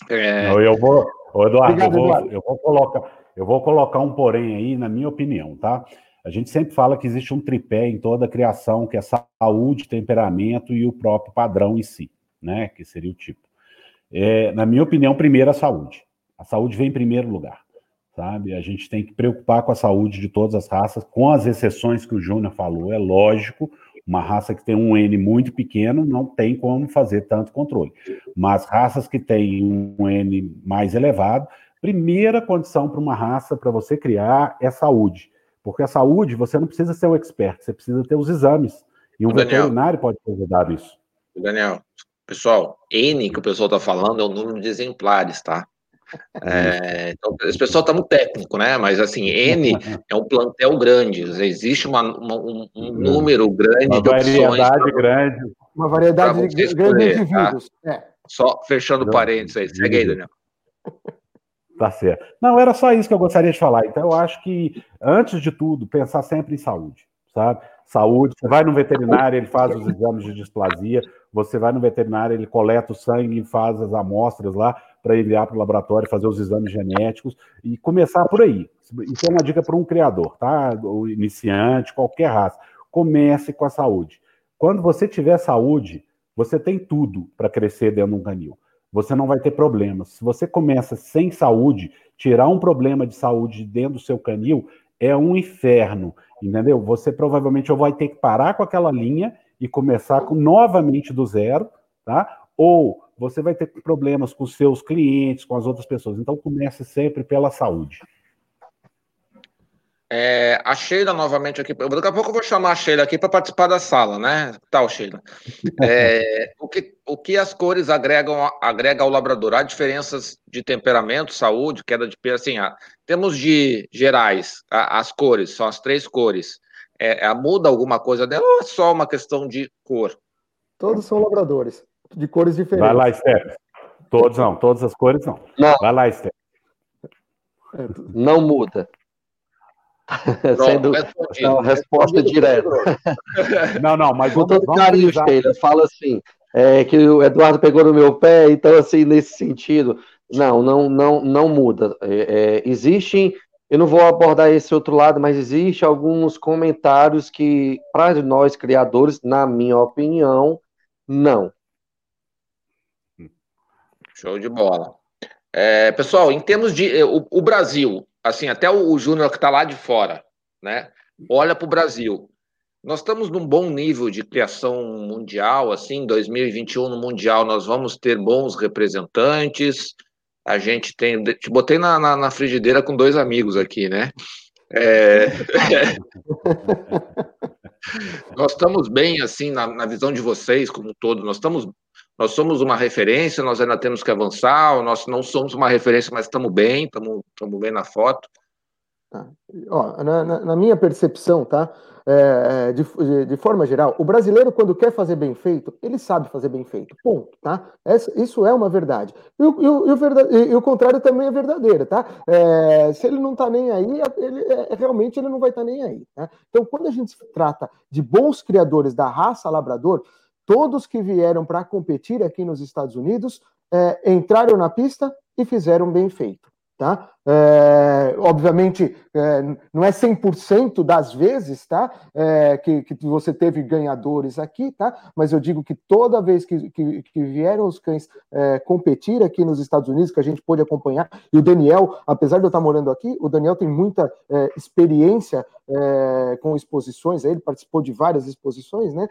É não, eu vou, Eduardo, Obrigado, eu, vou, Eduardo. eu vou colocar. Eu vou colocar um porém aí, na minha opinião, tá? A gente sempre fala que existe um tripé em toda a criação, que é saúde, temperamento e o próprio padrão em si, né? Que seria o tipo. É, na minha opinião, primeiro a saúde. A saúde vem em primeiro lugar, sabe? A gente tem que preocupar com a saúde de todas as raças, com as exceções que o Júnior falou, é lógico. Uma raça que tem um N muito pequeno não tem como fazer tanto controle. Mas raças que têm um N mais elevado, primeira condição para uma raça para você criar é saúde. Porque a saúde, você não precisa ser um expert, você precisa ter os exames. E um Daniel, veterinário pode te ajudar nisso. Daniel, pessoal, N que o pessoal está falando é o número de exemplares, tá? É, então, esse pessoal está muito técnico, né? Mas assim, N é um plantel grande, existe uma, uma, um, um, número grande uma de variedade opções. grande. Uma variedade de grandes indivíduos. Tá? É. Só fechando parênteses aí. Segue aí, Daniel. Tá certo. Não, era só isso que eu gostaria de falar. Então, eu acho que, antes de tudo, pensar sempre em saúde, sabe? Saúde, você vai no veterinário, ele faz os exames de displasia, você vai no veterinário, ele coleta o sangue e faz as amostras lá para enviar para o laboratório, fazer os exames genéticos e começar por aí. Isso é uma dica para um criador, tá? O iniciante, qualquer raça. Comece com a saúde. Quando você tiver saúde, você tem tudo para crescer dentro de um canil você não vai ter problemas. Se você começa sem saúde, tirar um problema de saúde dentro do seu canil é um inferno, entendeu? Você provavelmente vai ter que parar com aquela linha e começar com, novamente do zero, tá? Ou você vai ter problemas com seus clientes, com as outras pessoas. Então comece sempre pela saúde. É, a Sheila novamente aqui. Daqui a pouco eu vou chamar a Sheila aqui para participar da sala, né? Tal, Sheila. É, o, que, o que as cores agregam, agrega ao labrador? Há diferenças de temperamento, saúde, queda de peso? Assim, há, temos de gerais, a, as cores, são as três cores. É, muda alguma coisa dela ou é só uma questão de cor? Todos são labradores, de cores diferentes. Vai lá, Esther. Todos não, todas as cores não. não. Vai lá, Esther. Não muda. Sendo não, resposta direta. Não, não, mas com todo carinho, Sheila, fala assim, é, que o Eduardo pegou no meu pé, então assim, nesse sentido, Não, não, não, não muda. É, é, existem, eu não vou abordar esse outro lado, mas existe alguns comentários que, para nós criadores, na minha opinião, não. Show de bola. É, pessoal, em termos de o, o Brasil, assim, até o, o Júnior que está lá de fora, né? Olha para o Brasil. Nós estamos num bom nível de criação mundial, assim, 2021 no Mundial nós vamos ter bons representantes. A gente tem. Te botei na, na, na frigideira com dois amigos aqui, né? É... nós estamos bem, assim, na, na, visão de vocês, como um todo. Nós estamos. Nós somos uma referência, nós ainda temos que avançar. Nós não somos uma referência, mas estamos bem, estamos, bem na foto. Tá. Ó, na, na, minha percepção, tá? É, de, de, forma geral, o brasileiro, quando quer fazer bem feito, ele sabe fazer bem feito. Ponto, tá? Essa, isso é uma verdade. E o, e o, e o, verdade, e o contrário também é verdadeiro, tá? É, se ele não está nem aí, ele, é, realmente ele não vai estar tá nem aí. Tá? Então, quando a gente se trata de bons criadores da raça labrador, todos que vieram para competir aqui nos Estados Unidos é, entraram na pista e fizeram bem feito. Tá? É, obviamente, é, não é 100% das vezes tá? É, que, que, você teve ganhadores aqui, tá? mas eu digo que toda vez que, que, que vieram os cães é, competir aqui nos Estados Unidos, que a gente pôde acompanhar, e o Daniel, apesar de eu estar morando aqui, o Daniel tem muita é, experiência é, com exposições, ele participou de várias exposições, né?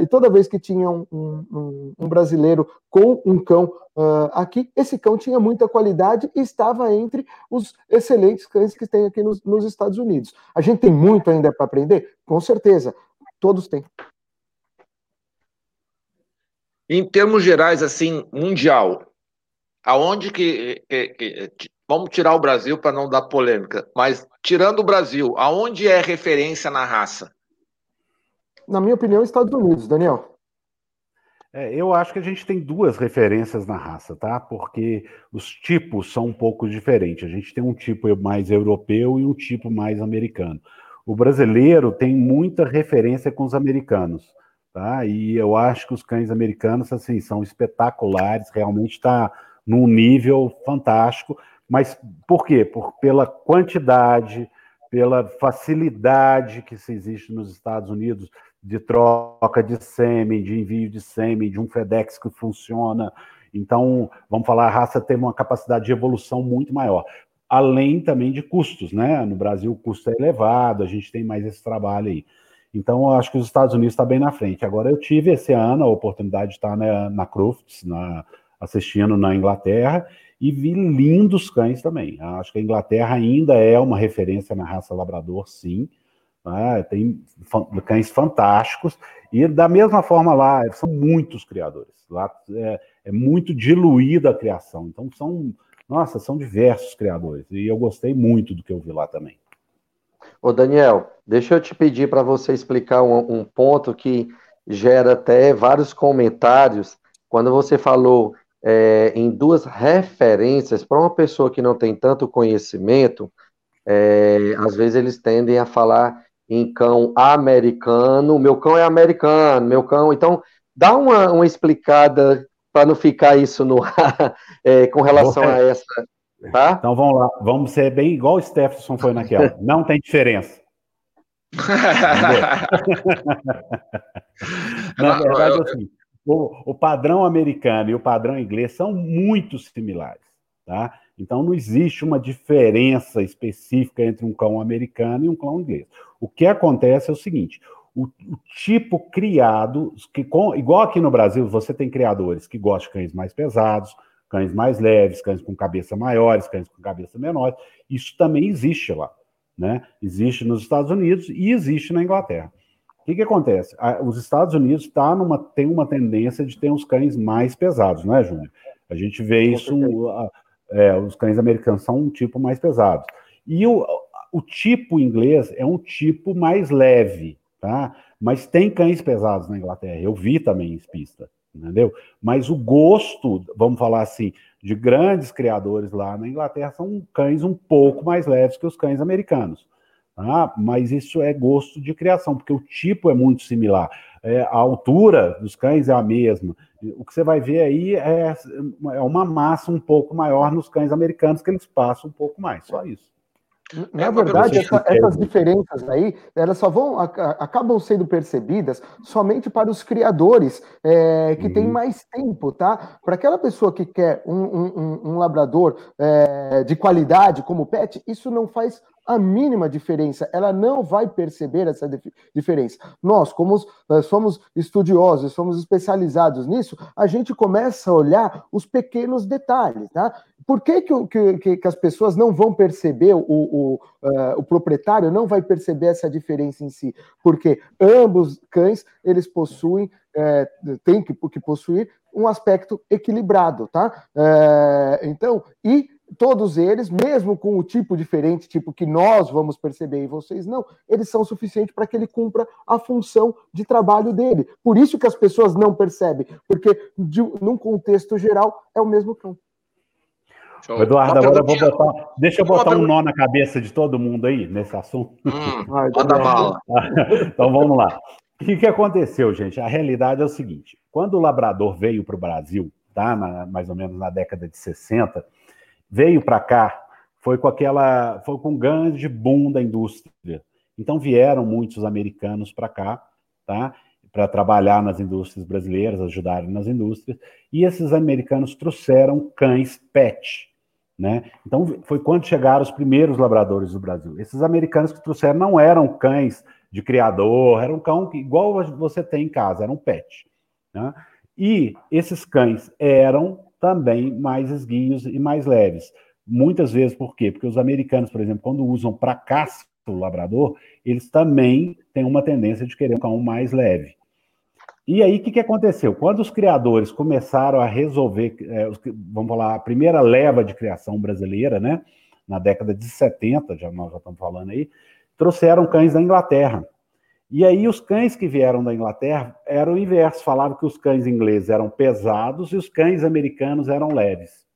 e toda vez que tinha um, um, um brasileiro com um cão uh, aqui, esse cão tinha muita qualidade e estava entre os excelentes cães que tem aqui nos, nos Estados Unidos. A gente tem muito ainda para aprender? Com certeza, todos têm. Em termos gerais, assim, mundial, aonde que, que, que vamos tirar o Brasil para não dar polêmica, mas tirando o Brasil, aonde é referência na raça? Na minha opinião, Estados Unidos, Daniel. É, eu acho que a gente tem duas referências na raça, tá? Porque os tipos são um pouco diferentes. A gente tem um tipo mais europeu e um tipo mais americano. O brasileiro tem muita referência com os americanos, tá? E eu acho que os cães americanos, assim, são espetaculares, realmente está num nível fantástico. Mas por quê? Por, pela quantidade, pela facilidade que se existe nos Estados Unidos de troca de sêmen, de envio de sêmen, de um FedEx que funciona. Então, vamos falar, a raça teve uma capacidade de evolução muito maior. Além também de custos, né? No Brasil o custo é elevado, a gente tem mais esse trabalho aí. Então, eu acho que os Estados Unidos está bem na frente. Agora, eu tive esse ano a oportunidade de estar na, na Crofts, na, assistindo na Inglaterra, e vi lindos cães também. Acho que a Inglaterra ainda é uma referência na raça labrador, sim. Né? Tem cães fantásticos, e da mesma forma lá, são muitos criadores. Lá é, é muito diluída a criação. Então são, nossa, são diversos criadores. E eu gostei muito do que eu vi lá também. Ô Daniel, deixa eu te pedir para você explicar um, um, ponto que gera até vários comentários. Quando você falou é, em duas referências, para uma pessoa que não tem tanto conhecimento, é, às vezes eles tendem a falar em cão americano, meu cão é americano, meu cão. Então, dá uma, uma explicada para não ficar isso no é, com relação a essa. Tá? Então vamos lá, vamos ser bem igual o Stephenson foi naquela. Não tem diferença. Na verdade, assim, o, o padrão americano e o padrão inglês são muito similares. Tá? Então não existe uma diferença específica entre um cão americano e um cão inglês. O que acontece é o seguinte: o, o tipo criado, que com, igual aqui no Brasil, você tem criadores que gostam de cães mais pesados, cães mais leves, cães com cabeça maiores, cães com cabeça menores. Isso também existe lá. Né? Existe nos Estados Unidos e existe na Inglaterra. O que, que acontece? os Estados Unidos tá numa, tem uma tendência de ter uns cães mais pesados, não é, Júnior? A gente vê isso, é, os cães americanos são um tipo mais pesado. E o, o tipo inglês é um tipo mais leve, tá? Mas tem cães pesados na Inglaterra. Eu vi também em pista, entendeu? Mas o gosto, vamos falar assim, de grandes criadores lá na Inglaterra são cães um pouco mais leves que os cães americanos. Tá? Mas isso é gosto de criação, porque o tipo é muito similar. é, a altura dos cães é a mesma. O que você vai ver aí é, é uma massa um pouco maior nos cães americanos, que eles passam um pouco mais, só isso. Na verdade, essa, essas diferenças aí, elas só vão acabam sendo percebidas somente para os criadores é, que uhum. têm mais tempo, tá? Para aquela pessoa que quer um, um, um labrador é, de qualidade como pet, isso não faz a mínima diferença, ela não vai perceber essa diferença. Nós, como somos estudiosos, somos especializados nisso, a gente começa a olhar os pequenos detalhes, tá? Por que, que, que, que as pessoas não vão perceber, o, o, uh, o proprietário não vai perceber essa diferença em si? Porque ambos cães, eles possuem, é, tem que, que possuir um aspecto equilibrado, tá? É, então, e todos eles, mesmo com o tipo diferente, tipo que nós vamos perceber e vocês não, eles são suficientes para que ele cumpra a função de trabalho dele. Por isso que as pessoas não percebem, porque de, num contexto geral é o mesmo cão. Eduardo, agora eu vou botar. Deixa eu botar um nó na cabeça de todo mundo aí nesse assunto. Hum, manda bala. então vamos lá. O que, que aconteceu, gente? A realidade é o seguinte: quando o labrador veio para o Brasil, tá? Na, mais ou menos na década de 60, veio para cá, foi com aquela, foi com um grande boom da indústria. Então vieram muitos americanos para cá, tá? Para trabalhar nas indústrias brasileiras, ajudarem nas indústrias, e esses americanos trouxeram cães pet, né? Então foi quando chegaram os primeiros labradores do Brasil. Esses americanos que trouxeram não eram cães de criador, eram cão igual você tem em casa, eram pet. Né? E esses cães eram também mais esguios e mais leves. Muitas vezes, por quê? Porque os americanos, por exemplo, quando usam para caça o labrador, eles também têm uma tendência de querer um cão mais leve. E aí, o que, que aconteceu? Quando os criadores começaram a resolver, é, os, vamos falar, a primeira leva de criação brasileira, né, na década de 70, já, nós já estamos falando aí, trouxeram cães da Inglaterra. E aí os cães que vieram da Inglaterra eram o inverso, falavam que os cães ingleses eram pesados e os cães americanos eram leves.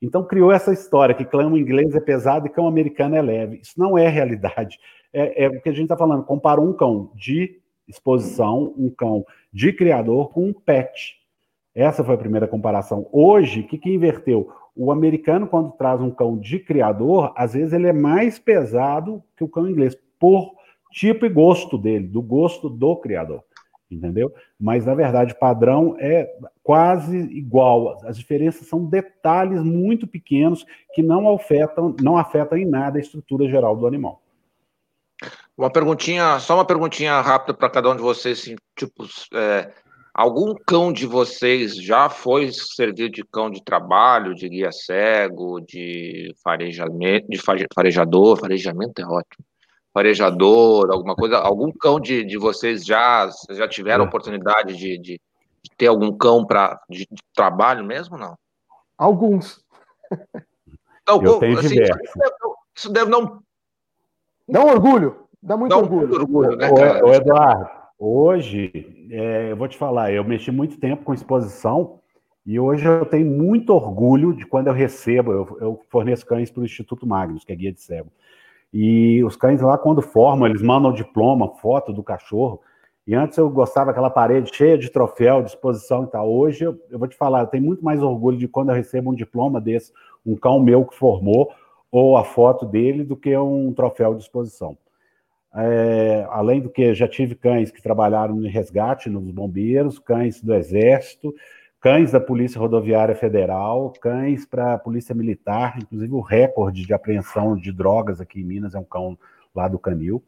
Então criou essa história que cão inglês é pesado e cão americano é leve. Isso não é realidade. É, é o que a gente está falando. Comparou um cão de exposição, um cão de criador com um pet. Essa foi a primeira comparação. Hoje, o que, que inverteu? O americano, quando traz um cão de criador, às vezes ele é mais pesado que o cão inglês, por tipo e gosto dele, do gosto do criador, entendeu? Mas na verdade o padrão é quase igual. As diferenças são detalhes muito pequenos que não afetam, não afetam em nada a estrutura geral do animal. Uma perguntinha, só uma perguntinha rápida para cada um de vocês, assim, tipo, é, algum cão de vocês já foi servir de cão de trabalho, de guia cego, de de farejador, farejamento é ótimo farejador, alguma coisa, algum cão de, de vocês já, já tiveram é. oportunidade de, de, de, ter algum cão para de, de, trabalho mesmo, não? Alguns. Então, Eu tenho assim, diversos. Isso deve não... Dá um orgulho, dá muito dá orgulho. orgulho né, ô, ô, Eduardo, hoje, é, eu vou te falar, eu mexi muito tempo com exposição e hoje eu tenho muito orgulho de quando eu recebo, eu, eu forneço cães para o Instituto Magnus, que é guia de cego. E os cães lá, quando formam, eles mandam diploma, foto do cachorro. E antes eu gostava daquela parede cheia de troféu, de exposição e tal. Hoje eu, eu, vou te falar, eu tenho muito mais orgulho de quando eu recebo um diploma desse, um cão meu que formou, ou a foto dele, do que um troféu de exposição. É, além do que já tive cães que trabalharam no resgate, nos bombeiros, cães do exército, cães da Polícia Rodoviária Federal, cães para a Polícia Militar, inclusive o recorde de apreensão de drogas aqui em Minas é um cão lá do Canil.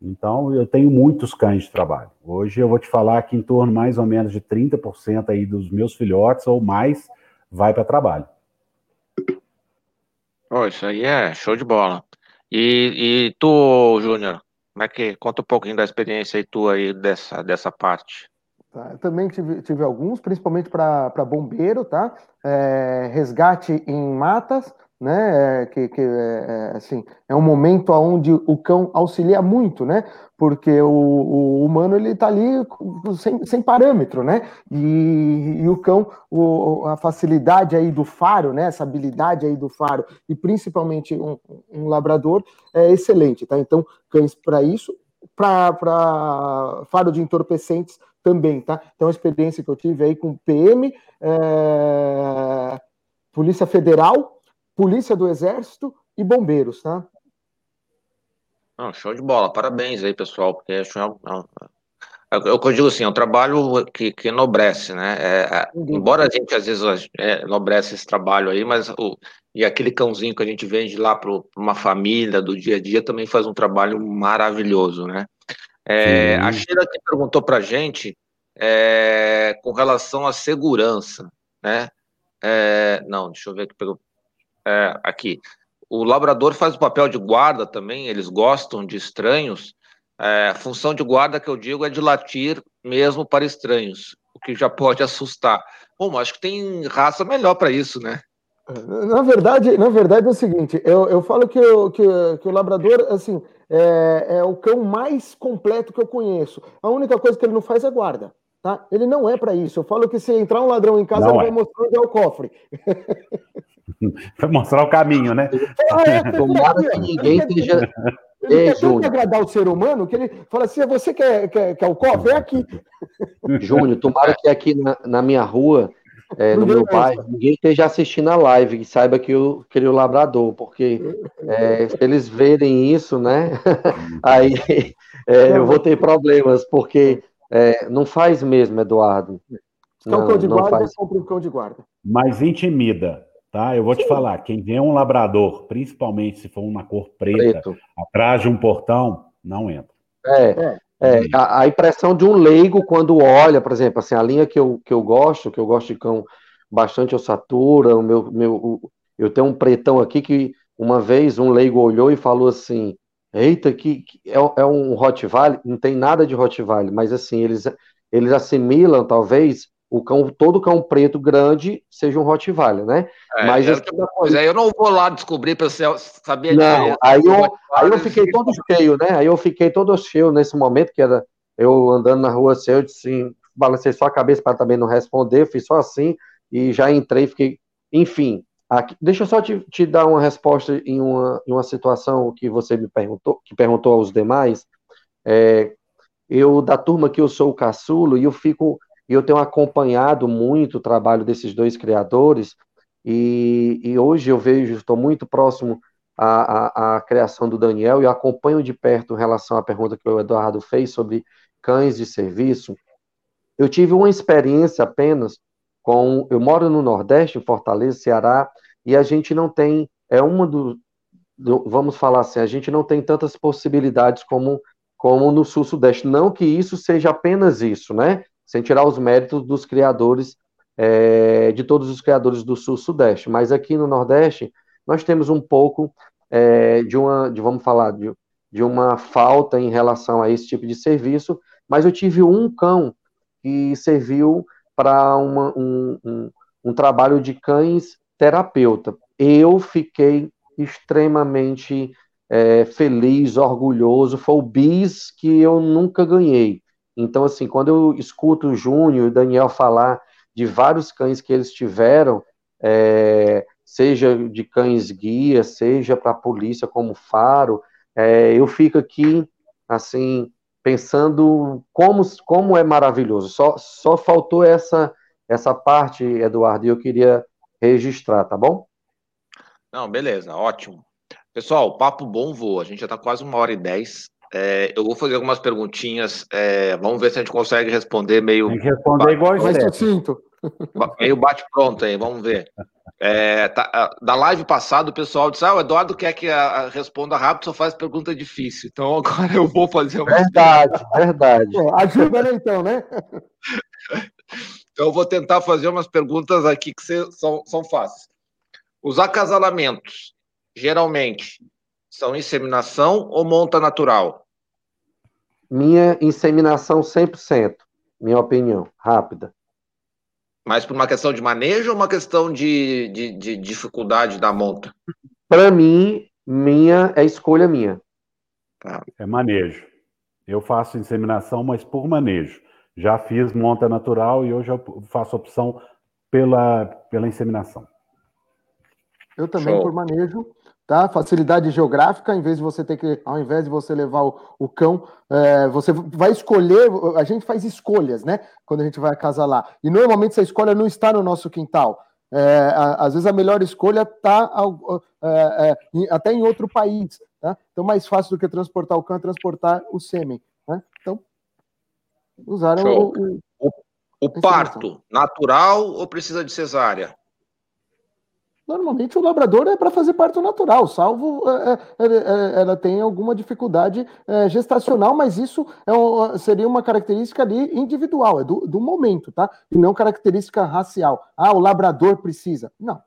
Então, eu tenho muitos cães de trabalho. Hoje eu vou te falar que em torno mais ou menos de 30% aí dos meus filhotes ou mais vai para trabalho. Oh, isso aí é show de bola. E, e tu, Júnior, como é que conta um pouquinho da experiência aí tua aí dessa, dessa parte? Tá? Eu também tive, tive alguns, principalmente para bombeiro, tá? É, resgate em matas, né? É, que, que é, é, assim, é um momento onde o cão auxilia muito, né? Porque o, o humano ele está ali sem, sem parâmetro, né? E, e o cão, o, a facilidade aí do faro, né? Essa habilidade aí do faro e principalmente um, um labrador é excelente, tá? Então cães para isso para faro de entorpecentes também, tá? Então, a experiência que eu tive aí com PM, é, Polícia Federal, Polícia do Exército e Bombeiros, tá? Não, show de bola, parabéns aí, pessoal, porque é, é, é o que eu digo assim, é um trabalho que, que enobrece, né? É, é embora a gente às vezes é, enobrece esse trabalho aí, mas o, e aquele cãozinho que a gente vende lá para uma família do dia a dia também faz um trabalho maravilhoso, né? É, a Sheila que perguntou para a gente é, com relação à segurança, né? É, não, deixa eu ver aqui. É, aqui. O labrador faz o papel de guarda também, eles gostam de estranhos. É, a função de guarda que eu digo é de latir mesmo para estranhos, o que já pode assustar. Bom, acho que tem raça melhor para isso, né? Na verdade, na verdade é o seguinte, eu, eu falo que, eu, que, que o labrador, assim, é, é, o cão mais completo que eu conheço. A única coisa que ele não faz é guarda. Tá? Ele não é para isso. Eu falo que se entrar um ladrão em casa, não ele é. vai mostrar onde é o cofre. Vai mostrar o caminho, né? É, é, Tomara que ninguém esteja. Ele quer tanto agradar o ser humano que ele fala assim: você quer, quer, quer o cofre? É aqui. Júnior, tomara que aqui na, na minha rua é, no meu bairro, ninguém esteja assistindo a live e saiba que eu queria o labrador, porque é, se eles verem isso, né, aí é, eu vou ter problemas, porque é, não faz mesmo, Eduardo. Se não, cão de guarda, faz. compra um cão de guarda. Mas intimida, tá? Eu vou Sim. te falar, quem vê um labrador, principalmente se for uma cor preta, Preto. atrás de um portão, não entra. É, é. É, a, a, impressão de um leigo quando olha, por exemplo, assim, a linha que eu, que eu gosto, que eu gosto de cão bastante ossatura, o meu, meu, eu tenho um pretão aqui que uma vez um leigo olhou e falou assim, eita, que, que é, é, um Rottweiler, não tem nada de Rottweiler, mas assim, eles, eles assimilam, talvez, o cão, todo cão preto grande seja um Rottweiler, né? É, mas é, coisa, aí eu não vou lá descobrir para você saber Não, aí eu, aí eu fiquei todo cheio, né? Aí eu fiquei todo cheio nesse momento, que era eu andando na rua assim, eu disse assim, balancei só a cabeça para também não responder, fiz só assim e já entrei, fiquei, enfim. Aqui, deixa eu só te, te dar uma resposta em uma, em uma situação que você me perguntou, que perguntou aos demais. É, eu, da turma que eu sou o caçulo, e eu fico e eu tenho acompanhado muito o trabalho desses dois criadores, e, e hoje eu vejo, estou muito próximo à, à, à, criação do Daniel e acompanho de perto em relação à pergunta que o Eduardo fez sobre cães de serviço. Eu tive uma experiência apenas com. Eu moro no Nordeste, em Fortaleza, Ceará, e a gente não tem. É uma do, do vamos falar assim, a gente não tem tantas possibilidades como como no sul-sudeste. Não que isso seja apenas isso, né? Sem tirar os méritos dos criadores, é, de todos os criadores do Sul-Sudeste. Mas aqui no Nordeste, nós temos um pouco é, de uma, de, vamos falar, de, de uma falta em relação a esse tipo de serviço, mas eu tive um cão que serviu para um, um, um trabalho de cães terapeuta. Eu fiquei extremamente é, feliz, orgulhoso. Foi o bis que eu nunca ganhei. Então, assim, quando eu escuto o Júnior e o Daniel falar de vários cães que eles tiveram, é, seja de cães guia, seja para a polícia como faro, é, eu fico aqui, assim, pensando como, como é maravilhoso. Só, só faltou essa, essa parte, Eduardo, e eu queria registrar, tá bom? Não, beleza, ótimo. Pessoal, papo bom voa. A gente já está quase uma hora e dez. É, eu vou fazer algumas perguntinhas. É, vamos ver se a gente consegue responder meio. Tem que responder igual a gente. Meio bate-pronto aí, vamos ver. É, tá, da live passada, o pessoal disse: Ah, o Eduardo quer que a, a responda rápido, só faz pergunta difícil. Então agora eu vou fazer uma. Verdade, verdade. ajuda, né, então, né? então eu vou tentar fazer umas perguntas aqui que são, são fáceis. Os acasalamentos, geralmente, são inseminação ou monta natural? Minha inseminação 100%, minha opinião, rápida. Mas por uma questão de manejo ou uma questão de, de, de dificuldade da monta? Para mim, minha é escolha minha. Tá. É manejo. Eu faço inseminação, mas por manejo. Já fiz monta natural e hoje eu faço opção pela, pela inseminação. Eu também Show. por manejo tá? Facilidade geográfica, em vez de você ter que, ao invés de você levar o, o cão, é, você vai escolher, a gente faz escolhas, né? Quando a gente vai acasalar. E normalmente essa escolha não está no nosso quintal. É, às vezes a melhor escolha está é, é até em outro país. Tá? Então, mais fácil do que transportar o cão é transportar o sêmen. Né? Então, usaram o, o, o, o parto natural ou precisa de cesárea? Normalmente o labrador é para fazer parto natural, salvo é, é, é, ela tem alguma dificuldade é, gestacional, mas isso é seria uma característica ali individual, é do, do, momento, tá? E não característica racial. Ah, o labrador precisa. Não.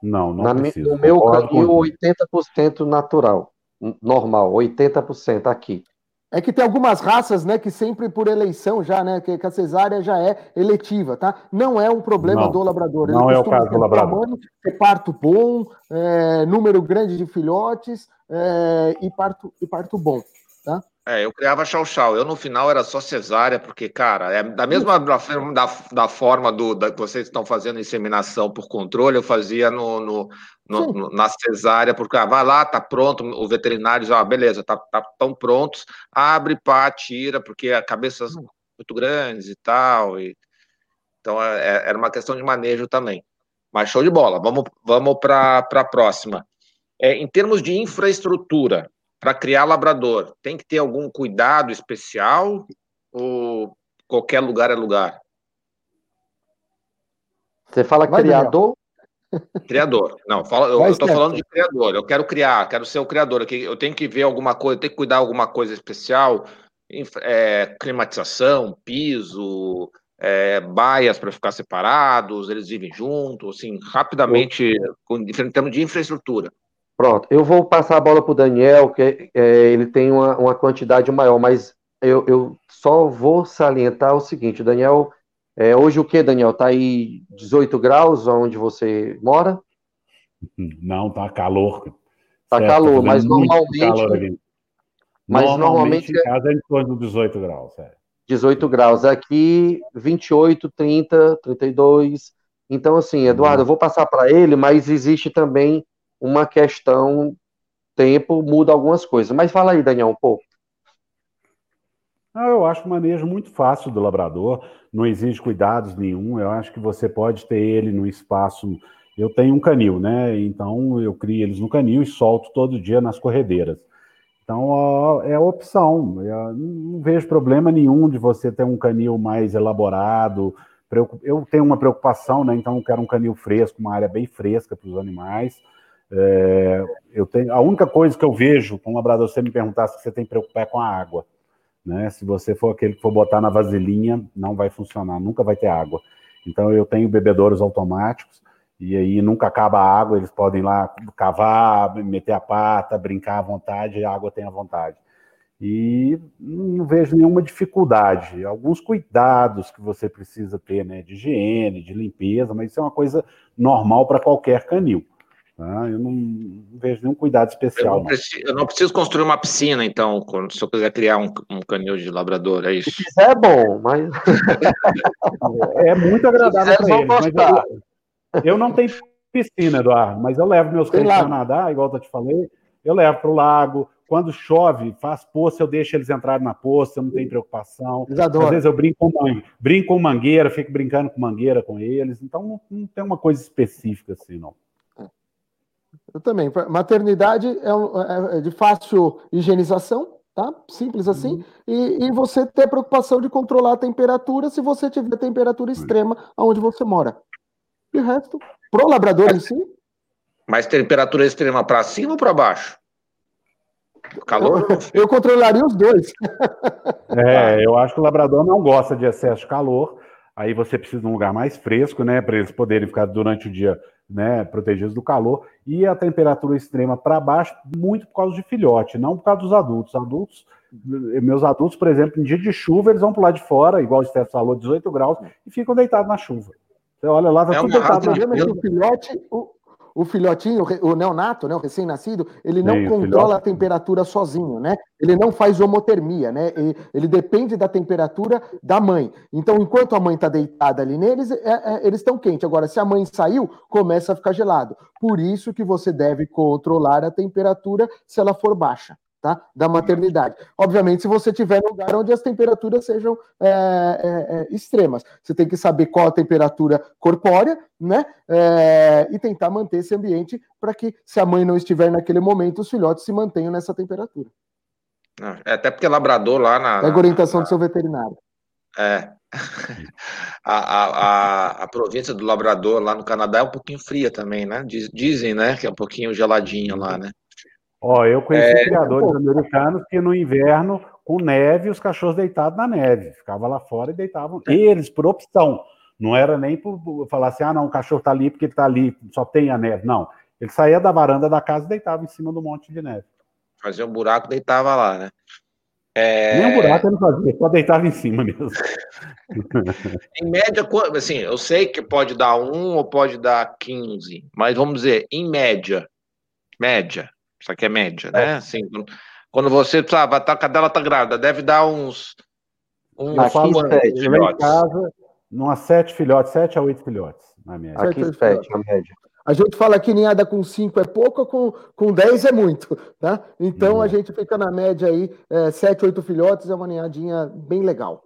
Não, não Na, precisa. No meu caminho, 80% natural, normal, 80% aqui. É que tem algumas raças, né, que sempre por eleição já, né, que, a cesárea já é eletiva, tá? Não é um problema não, do labrador. Ele não é o caso do labrador. Tamanho, parto bom, é, número grande de filhotes é, e, parto, e parto bom, tá? É, eu criava chau-chau. Eu, no final, era só cesárea, porque, cara, é da mesma da, da, da forma do, da, que vocês estão fazendo inseminação por controle, eu fazia no, no, no, no na cesárea, porque ah, vai lá, tá pronto, o veterinário já, ah, beleza, tá, tá tão prontos, abre, pá, tira, porque a cabeças muito grandes e tal. E, então, é, é era uma questão de manejo também. Mas show de bola. Vamos, vamos para a próxima. É, em termos de infraestrutura, para criar labrador, tem que ter algum cuidado especial ou qualquer lugar é lugar? Você fala Vai criador? Criador. Não, fala, eu estou falando de criador. Eu quero criar, quero ser o criador. Eu tenho que ver alguma coisa, tenho que cuidar alguma coisa especial, é, climatização, piso, é, baias para ficar separados, eles vivem juntos, assim, rapidamente, em termos de infraestrutura. Pronto, eu vou passar a bola para o Daniel, que é, ele tem uma, uma quantidade maior, mas eu, eu, só vou salientar o seguinte, Daniel, é, hoje o que, Daniel? Está aí 18 graus onde você mora? Não, tá calor. Tá certo, calor, mas normalmente. Calor mas normalmente, normalmente em casa é em torno de 18 graus. É. 18 graus. Aqui, 28, 30, 32. Então, assim, Eduardo, eu vou passar para ele, mas existe também uma questão tempo muda algumas coisas. Mas fala aí, Daniel, um pouco. Ah, eu acho o manejo muito fácil do labrador, não exige cuidados nenhum. Eu acho que você pode ter ele no espaço. Eu tenho um canil, né? Então eu crio eles no canil e solto todo dia nas corredeiras. Então é a opção. Eu não vejo problema nenhum de você ter um canil mais elaborado. Eu tenho uma preocupação, né? Então eu quero um canil fresco, uma área bem fresca para os animais. É, eu tenho, a única coisa que eu vejo com o labrador, você me perguntasse se você tem que preocupar com a água. Né? Se você for aquele que for botar na vasilhinha, não vai funcionar, nunca vai ter água. Então eu tenho bebedouros automáticos, e aí nunca acaba a água, eles podem lá cavar, meter a pata, brincar à vontade, a água tem à vontade. E não vejo nenhuma dificuldade. Alguns cuidados que você precisa ter, né, de higiene, de limpeza, mas isso é uma coisa normal para qualquer canil. Tá? Eu não, vejo nenhum cuidado especial. Eu não, preciso, eu não, preciso, construir uma piscina, então, quando, se eu quiser criar um, um canil de labrador, é isso? Se quiser, é bom, mas. é muito agradável para eles. Mas eu, eu, não tenho piscina, Eduardo, mas eu levo meus cães para nadar, igual eu te falei. Eu levo para o lago. Quando chove, faz poça, eu deixo eles entrarem na poça, não tenho preocupação. Às vezes eu brinco com, brinco com mangueira, fico brincando com mangueira com eles. Então não, não tem uma coisa específica assim, não. Eu também. Maternidade é, é, é de fácil higienização, tá? Simples assim. Uhum. E, e, você ter preocupação de controlar a temperatura se você tiver temperatura extrema onde você mora. E o resto, pro labrador em si. Mas temperatura extrema para cima ou para baixo? Calor? Eu, eu controlaria os dois. É, eu acho que o labrador não gosta de excesso de calor. Aí você precisa de um lugar mais fresco, né? Para eles poderem ficar durante o dia né, protegidos do calor, e a temperatura extrema para baixo, muito por causa de filhote, não por causa dos adultos. Adultos, meus adultos, por exemplo, em dia de chuva, eles vão pular de fora, igual o Steph falou, 18 graus, e ficam deitados na chuva. Você olha lá, tá é tudo deitado na chuva. O filhote, o, o filhotinho, o neonato, né, o recém-nascido, ele não Sim, controla a temperatura sozinho, né? Ele não faz homotermia, né? Ele, ele depende da temperatura da mãe. Então, enquanto a mãe está deitada ali neles, é, é, eles estão quentes. Agora, se a mãe saiu, começa a ficar gelado. Por isso que você deve controlar a temperatura se ela for baixa tá? da maternidade. Obviamente, se você tiver num lugar onde as temperaturas sejam é, é, é, extremas, você tem que saber qual a temperatura corpórea, né? É, e tentar manter esse ambiente para que, se a mãe não estiver naquele momento, os filhotes se mantenham nessa temperatura. É, até porque labrador lá na. É a orientação na, do seu veterinário. É. A, a, a, província do Labrador lá no Canadá é um pouquinho fria também, né? Dizem, né? Que é um pouquinho geladinha lá, né? Ó, eu conheci é, criadores pô. americanos que no inverno, com neve, os cachorros deitados na neve. Ficava lá fora e deitavam. Eles, por opção. Não era nem por falar assim, ah, não, o cachorro tá ali porque ele tá ali, só tem a neve. Não. Ele saía da varanda da casa e deitava em cima do monte de neve. Fazia um buraco, deitava lá, né? É... Nem um buraco ele não fazia, só deitava em cima mesmo. em média, assim, eu sei que pode dar um ou pode dar 15, mas vamos dizer, em média, média, isso aqui é média, né? É. Assim, quando você sabe, a cadela tá grávida, deve dar uns. uns aqui sete filhotes. Em casa, umas sete filhotes, sete a oito filhotes, na média. Aqui sete, na média. A gente fala que ninhada com cinco é pouco, com, com dez é muito, tá? Então a gente fica na média aí, é, sete, oito filhotes, é uma ninhadinha bem legal.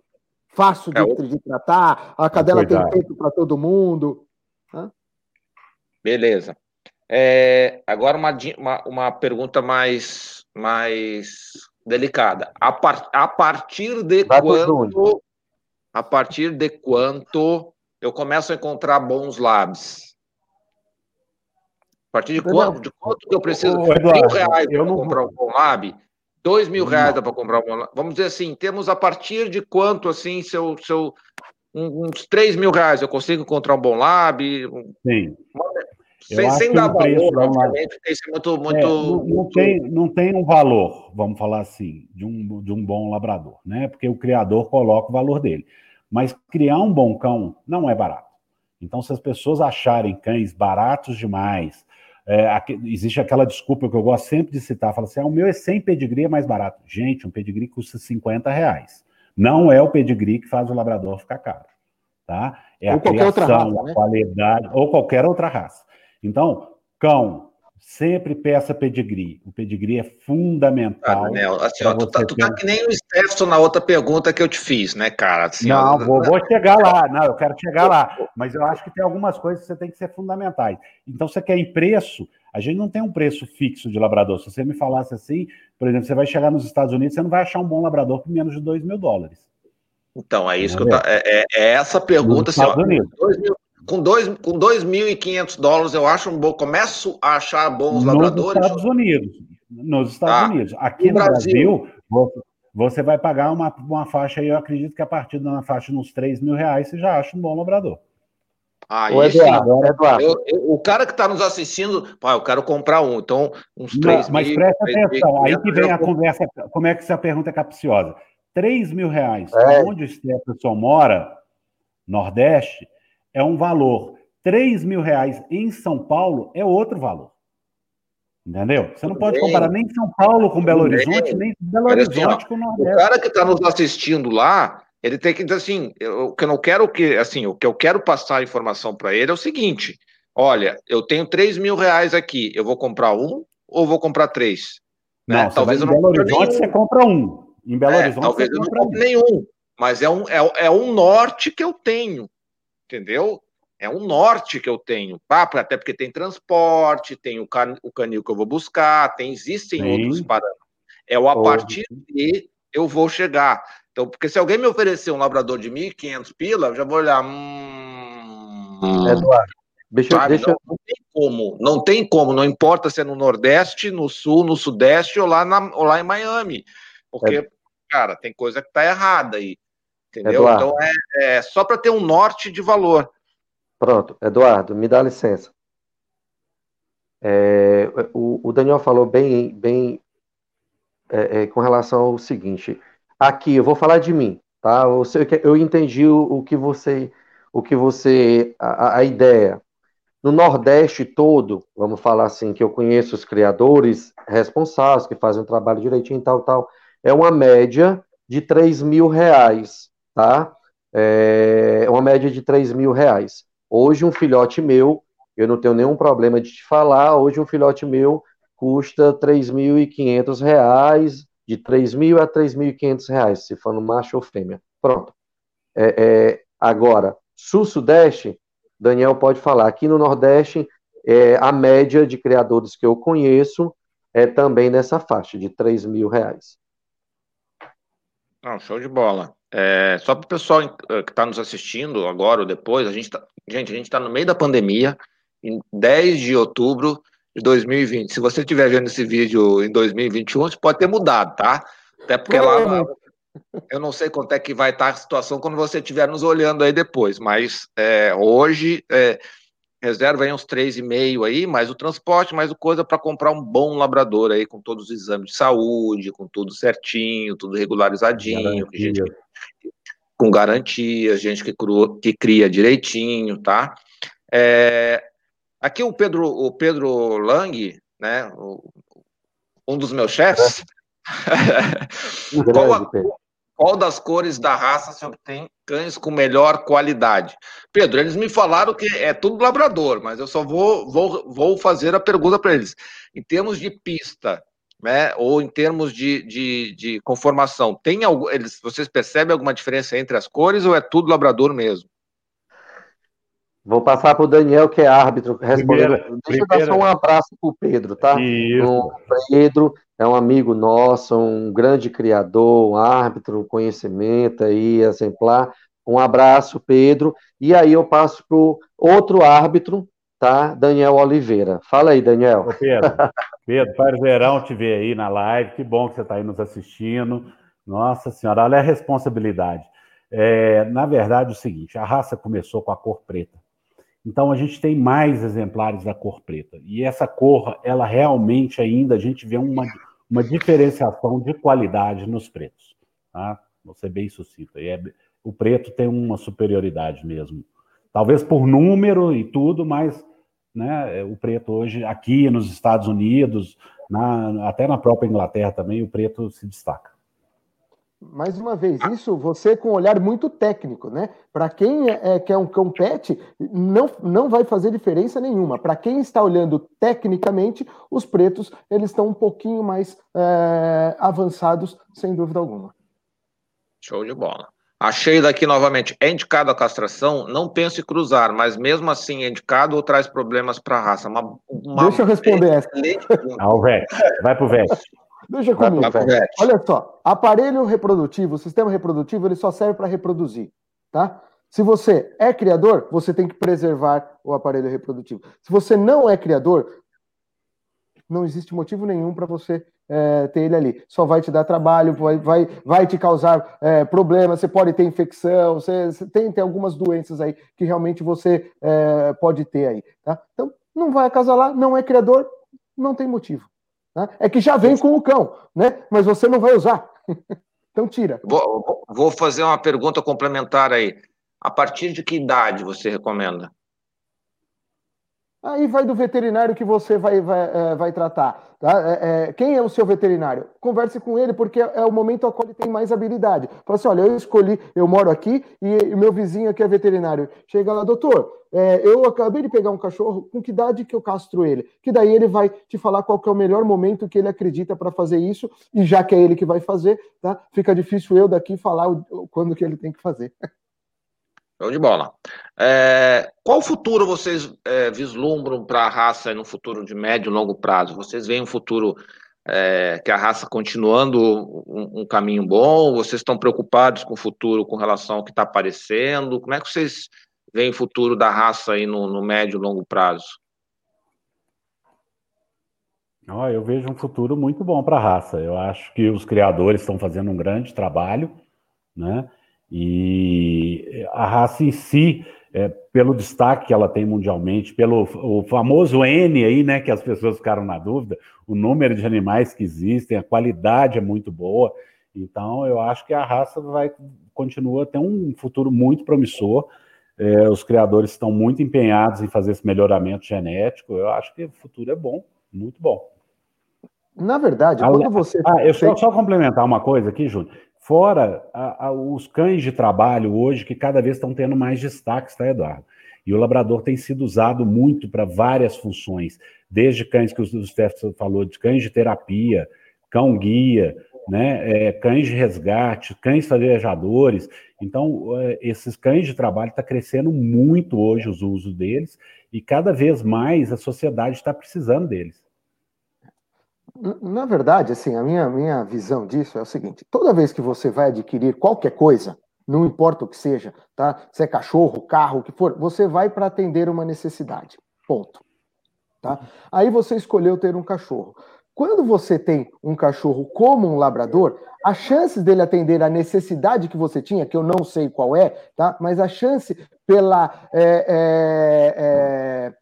Fácil de, é, de tratar, a cadela tem tempo para todo mundo. Tá? Beleza. É, agora uma, uma, uma, pergunta mais, mais delicada. A, par, a partir de Vai quanto a partir de quanto eu começo a encontrar bons labs? A partir de quanto, de quanto que eu preciso? Ô, Eduardo, mil reais para não... comprar um bom lab? Dois mil reais para comprar um bom lab? Vamos dizer assim, temos a partir de quanto, assim, se eu, se eu uns três mil reais eu consigo encontrar um bom lab? Sim. Uma, sem, sem dar valor, obviamente, tem muito. muito... É, não, não muito... Tem, não tem um valor, vamos falar assim, de um, de um bom labrador, né? Porque o criador coloca o valor dele. Mas criar um bom cão não é barato. Então, se as pessoas acharem cães baratos demais, é, aqui, existe aquela desculpa que eu gosto sempre de citar, fala assim, ah, o meu é sem pedigree, é mais barato. Gente, um pedigree custa 50 reais. Não é o pedigree que faz o labrador ficar caro. Tá? É ou a criação, raça, né? a qualidade, ou qualquer outra raça. Então, cão, sempre peça pedigree. O pedigree é fundamental. Ah, assim, ó, tu, tá, tu tá que nem o Stefson na outra pergunta que eu te fiz, né, cara? Assim, não, ó, vou, vou, chegar lá. Não, eu quero chegar lá. Mas eu acho que tem algumas coisas que você tem que ser fundamentais. Então, você quer em preço? A gente não tem um preço fixo de labrador. Se você me falasse assim, por exemplo, você vai chegar nos Estados Unidos, você não vai achar um bom labrador por menos de 2 mil dólares. Então, é isso que eu tá, é, é, é essa pergunta. Assim, ó, 2 mil, com 2.500 com dois dólares, eu acho um bom. Começo a achar bons nos labradores. Nos Estados Unidos. Nos Estados tá. Unidos. Aqui no, no Brasil, Brasil, você vai pagar uma, uma faixa aí, eu acredito que a partir de uma faixa de uns 3 mil reais você já acha um bom labrador. Ah, o Eduardo, Eduardo. Eu, eu, o cara que está nos assistindo, pá, eu quero comprar um, então uns 3 mil. Mas presta atenção, aí que vem a conversa, como é que essa pergunta é capciosa? 3 mil reais, é. onde o Stephenson mora, Nordeste, é um valor. 3 mil reais em São Paulo é outro valor. Entendeu? Você não pode comparar nem São Paulo com Belo Horizonte, nem Belo Horizonte com Nordeste. O cara que está nos assistindo lá, ele tem que dizer assim, o que eu não quero que, assim, o que eu quero passar a informação para ele é o seguinte: olha, eu tenho 3 mil reais aqui, eu vou comprar um ou vou comprar três? Né? Não, talvez eu não Belo Horizonte nenhum. você compra um. Em Belo é, Horizonte talvez eu não compre nenhum, mas é um, é, é um norte que eu tenho entendeu? É um norte que eu tenho, até porque tem transporte, tem o, can, o canil que eu vou buscar, tem, existem Sim. outros parâmetros. É o a partir de eu vou chegar. Então, porque se alguém me oferecer um labrador de 1.500 pila, eu já vou olhar. Hum, Eduardo, deixa, sabe? deixa... Não, não, tem como, não tem como, não importa se é no Nordeste, no Sul, no Sudeste ou lá, na, ou lá em Miami. Porque, é. cara, tem coisa que tá errada aí. Entendeu? Eduardo. Então é, é só para ter um norte de valor. Pronto, Eduardo, me dá licença. É, o, o, Daniel falou bem, bem é, é, com relação ao seguinte. Aqui, eu vou falar de mim, tá? Eu, eu entendi o, o, que você, o que você, a, a ideia. no Nordeste todo, vamos falar assim, que eu conheço os criadores responsáveis, que fazem o trabalho direitinho e tal, tal, é uma média de 3 mil reais, tá? É uma média de 3 mil reais. Hoje, um filhote meu, eu não tenho nenhum problema de te falar, hoje um filhote meu custa 3.500 reais, de 3.000 a 3.500 reais, se for no macho ou fêmea. Pronto. É, é, agora, sul-sudeste, Daniel pode falar, aqui no Nordeste, é, a média de criadores que eu conheço é também nessa faixa, de 3 mil reais. Não, show de bola. É, só para o pessoal eh, que está nos assistindo agora ou depois, a gente tá, gente, a gente está no meio da pandemia, em 10 de outubro de 2020. Se você estiver vendo esse vídeo em 2021, isso pode ter mudado, tá? Até porque lá eu não sei quanto é que vai estar a situação quando você estiver nos olhando aí depois, mas é, hoje é, reserva aí uns 3,5 aí, mais o transporte, mais o coisa para comprar um bom labrador aí, com todos os exames de saúde, com tudo certinho, tudo regularizadinho, gente, com garantia, gente que, cru, que cria direitinho, tá? É, aqui o Pedro, o Pedro Lang, né, o, um dos meus chefes, qual, a, qual das cores da raça se obtém cães com melhor qualidade? Pedro, eles me falaram que é tudo labrador, mas eu só vou, vou, vou fazer a pergunta para eles. Em termos de pista, né, ou em termos de, de, de conformação, tem algo, eles, vocês percebem alguma diferença entre as cores ou é tudo labrador mesmo? Vou passar para o Daniel, que é árbitro, respondendo. Primeira, Deixa primeira... eu dar só um abraço para o Pedro, tá? O Pedro é um amigo nosso, um grande criador, um árbitro, conhecimento aí, exemplar. Um abraço, Pedro. E aí eu passo para o outro árbitro, tá? Daniel Oliveira. Fala aí, Daniel. Ô Pedro, Pedro, verão te ver aí na live. Que bom que você está aí nos assistindo. Nossa Senhora, olha a responsabilidade. É, na verdade, é o seguinte: a raça começou com a cor preta. Então a gente tem mais exemplares da cor preta. E essa cor, ela realmente ainda a gente vê uma, uma diferenciação de qualidade nos pretos. Tá? Vou ser bem sucinto. É, o preto tem uma superioridade mesmo. Talvez por número e tudo, mas né, o preto hoje, aqui nos Estados Unidos, na, até na própria Inglaterra também, o preto se destaca. Mais uma vez, isso você com um olhar muito técnico, né? Para quem é, é, quer um cão pet, não, não vai fazer diferença nenhuma. Para quem está olhando tecnicamente, os pretos eles estão um pouquinho mais é, avançados, sem dúvida alguma. Show de bola. Achei daqui novamente. É indicado a castração? Não pense em cruzar, mas mesmo assim é indicado ou traz problemas para a raça? Uma, uma Deixa eu responder essa. Ah, o Vete. Vai pro Vete. Deixa comigo. Olha só, aparelho reprodutivo, sistema reprodutivo, ele só serve para reproduzir, tá? Se você é criador, você tem que preservar o aparelho reprodutivo. Se você não é criador, não existe motivo nenhum para você é, ter ele ali. Só vai te dar trabalho, vai, vai, vai te causar é, problemas, você pode ter infecção, você, você, tem, tem algumas doenças aí que realmente você é, pode ter aí. Tá? Então, não vai acasalar, não é criador, não tem motivo. Né? É que já vem com o cão, né? mas você não vai usar. então tira. Vou, vou fazer uma pergunta complementar aí. A partir de que idade você recomenda? Aí vai do veterinário que você vai, vai, é, vai tratar. Tá? É, é, quem é o seu veterinário? Converse com ele, porque é o momento ao qual ele tem mais habilidade. Fala assim: olha, eu escolhi, eu moro aqui e, o meu vizinho aqui é veterinário. Chega lá, doutor, é, eu acabei de pegar um cachorro, com que idade que eu castro ele? Que daí ele vai te falar qual é o melhor momento que ele acredita para fazer isso, e já que é ele que vai fazer, tá? Fica difícil eu daqui falar quando que ele tem que fazer. Show de bola. É, qual futuro vocês é, vislumbram para a raça no futuro de médio e longo prazo? Vocês veem um futuro é, que a raça continuando um, um, caminho bom? Vocês estão preocupados com o futuro com relação ao que está aparecendo? Como é que vocês veem o futuro da raça aí no, no médio e longo prazo? Oh, eu vejo um futuro muito bom para a raça. Eu acho que os criadores estão fazendo um grande trabalho, né? E a raça em si, é, pelo destaque que ela tem mundialmente, pelo o famoso N aí, né, que as pessoas ficaram na dúvida, o número de animais que existem, a qualidade é muito boa. Então, eu acho que a raça vai continua a ter um futuro muito promissor. É, os criadores estão muito empenhados em fazer esse melhoramento genético. Eu acho que o futuro é bom, muito bom. Na verdade, quando você. Ah, eu só, só complementar uma coisa aqui, Júnior. Fora a, a, os cães de trabalho hoje, que cada vez estão tendo mais destaques, tá, Eduardo? E o labrador tem sido usado muito para várias funções, desde cães que o Stefan falou, de cães de terapia, cão guia, né, é, cães de resgate, cães farejadores. Então, é, esses cães de trabalho está crescendo muito hoje os usos deles e cada vez mais a sociedade está precisando deles. Na verdade, assim, a minha, minha visão disso é o seguinte: toda vez que você vai adquirir qualquer coisa, não importa o que seja, tá? Se é cachorro, carro, o que for, você vai para atender uma necessidade. Ponto. Tá? Aí você escolheu ter um cachorro. Quando você tem um cachorro como um labrador, as chances dele atender a necessidade que você tinha, que eu não sei qual é, tá? Mas a chance pela é, é, é,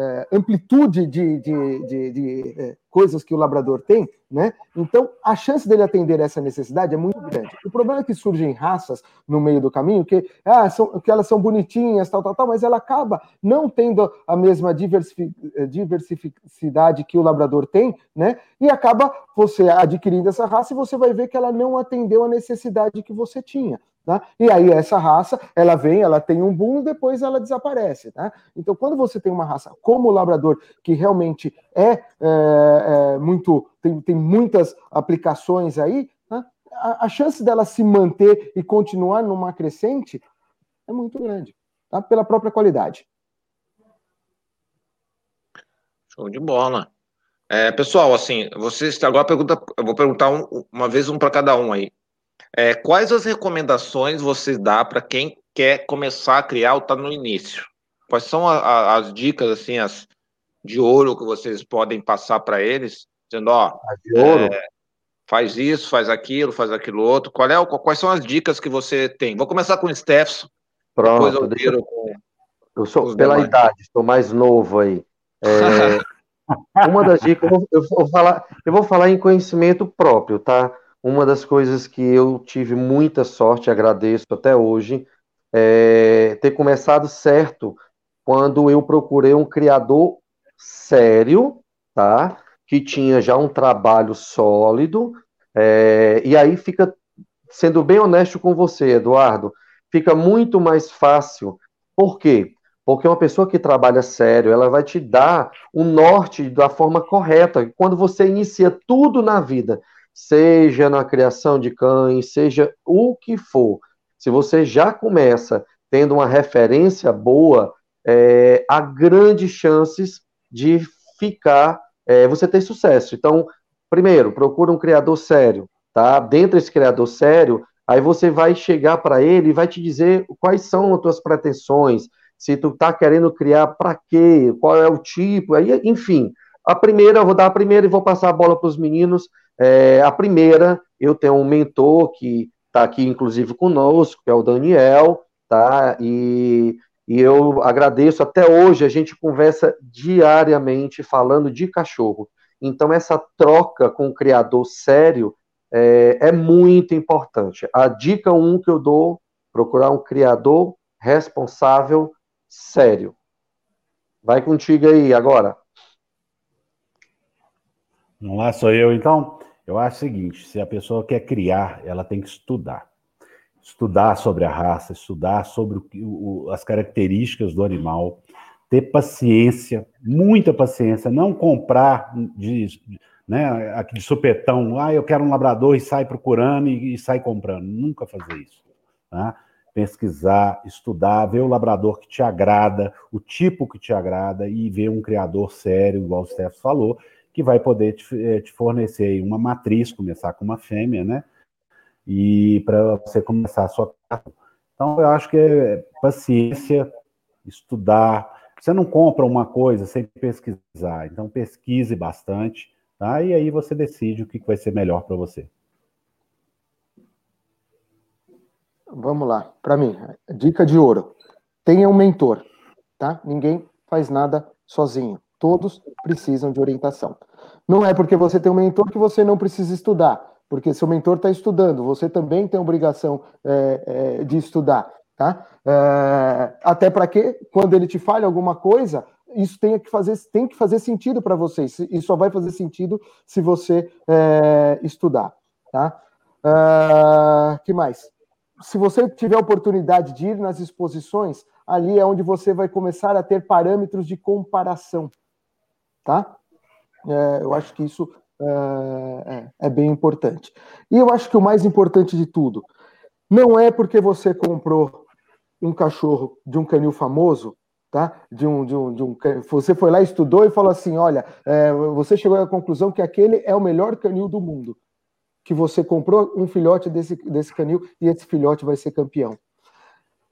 é, amplitude de, de, de, de é, coisas que o labrador tem, né? Então, a chance dele atender essa necessidade é muito grande. O problema é que surgem raças no meio do caminho que, ah, são, que elas são bonitinhas, tal, tal, tal, mas ela acaba não tendo a mesma diversidade que o labrador tem, né? E acaba você adquirindo essa raça e você vai ver que ela não atendeu a necessidade que você tinha. Tá? E aí essa raça, ela vem, ela tem um boom, depois ela desaparece. Tá? Então, quando você tem uma raça como o labrador, que realmente é, é, é muito, tem, tem muitas aplicações aí, tá? a, a, chance dela se manter e continuar numa crescente é muito grande, tá? pela própria qualidade. Show de bola. É, pessoal, assim, vocês agora pergunta, eu vou perguntar um, uma vez um para cada um aí. É, quais as recomendações você dá para quem quer começar a criar ou está no início? Quais são a, a, as dicas assim, as de ouro que vocês podem passar para eles, dizendo, ó, é, faz isso, faz aquilo, faz aquilo outro. Qual é, quais são as dicas que você tem? Vou começar com o Stefson. Pronto. Depois eu viro com. Eu sou pela demais. idade, estou mais novo aí. É, uma das dicas, eu vou, falar, eu vou falar em conhecimento próprio, tá? Uma das coisas que eu tive muita sorte, agradeço até hoje, é ter começado certo quando eu procurei um criador sério, tá? Que tinha já um trabalho sólido, é, e aí fica, sendo bem honesto com você, Eduardo, fica muito mais fácil. Por quê? Porque uma pessoa que trabalha sério, ela vai te dar o norte da forma correta. Quando você inicia tudo na vida, seja na criação de cães, seja o que for, se você já começa tendo uma referência boa, é, há grandes chances de ficar, é, você ter sucesso. Então, primeiro, procura um criador sério, tá? Dentro desse criador sério, aí você vai chegar para ele e vai te dizer quais são as tuas pretensões, se tu tá querendo criar para quê, qual é o tipo, aí, enfim. A primeira, eu vou dar a primeira e vou passar a bola para os meninos, é, a primeira, eu tenho um mentor que está aqui, inclusive, conosco, que é o Daniel, tá? E, e eu agradeço, até hoje a gente conversa diariamente falando de cachorro. Então, essa troca com o criador sério é, é muito importante. A dica um que eu dou, procurar um criador responsável sério. Vai contigo aí agora. Vamos lá, sou eu então. Eu acho o seguinte: se a pessoa quer criar, ela tem que estudar. Estudar sobre a raça, estudar sobre o, o, as características do animal, ter paciência, muita paciência, não comprar de, né, de supetão, ah, eu quero um labrador e sai procurando e, e sai comprando. Nunca fazer isso. Tá? Pesquisar, estudar, ver o labrador que te agrada, o tipo que te agrada e ver um criador sério, igual o Steph falou, que vai poder te, eh, te fornecer uma matriz, começar com uma fêmea, né? E para você começar a sua Então, eu acho que é paciência, estudar. Você não compra uma coisa sem pesquisar. Então, pesquise bastante, tá? E aí você decide o que vai ser melhor para você. Vamos lá. Para mim, dica de ouro: tenha um mentor, tá? Ninguém faz nada sozinho. Todos precisam de orientação. Não é porque você tem um mentor que você não precisa estudar, porque seu mentor está estudando, você também tem a obrigação é, é, de estudar. Tá? É, até para que, quando ele te fale alguma coisa, isso tenha que fazer, tem que fazer sentido para você. Isso só vai fazer sentido se você é, estudar. Tá? Uh, que mais? Se você tiver oportunidade de ir nas exposições, ali é onde você vai começar a ter parâmetros de comparação. Tá? É, eu acho que isso é, é, é bem importante. E eu acho que o mais importante de tudo, não é porque você comprou um cachorro de um canil famoso, tá? De um, de um, de um, você foi lá, estudou e falou assim: olha, é, você chegou à conclusão que aquele é o melhor canil do mundo. Que você comprou um filhote desse, desse canil e esse filhote vai ser campeão.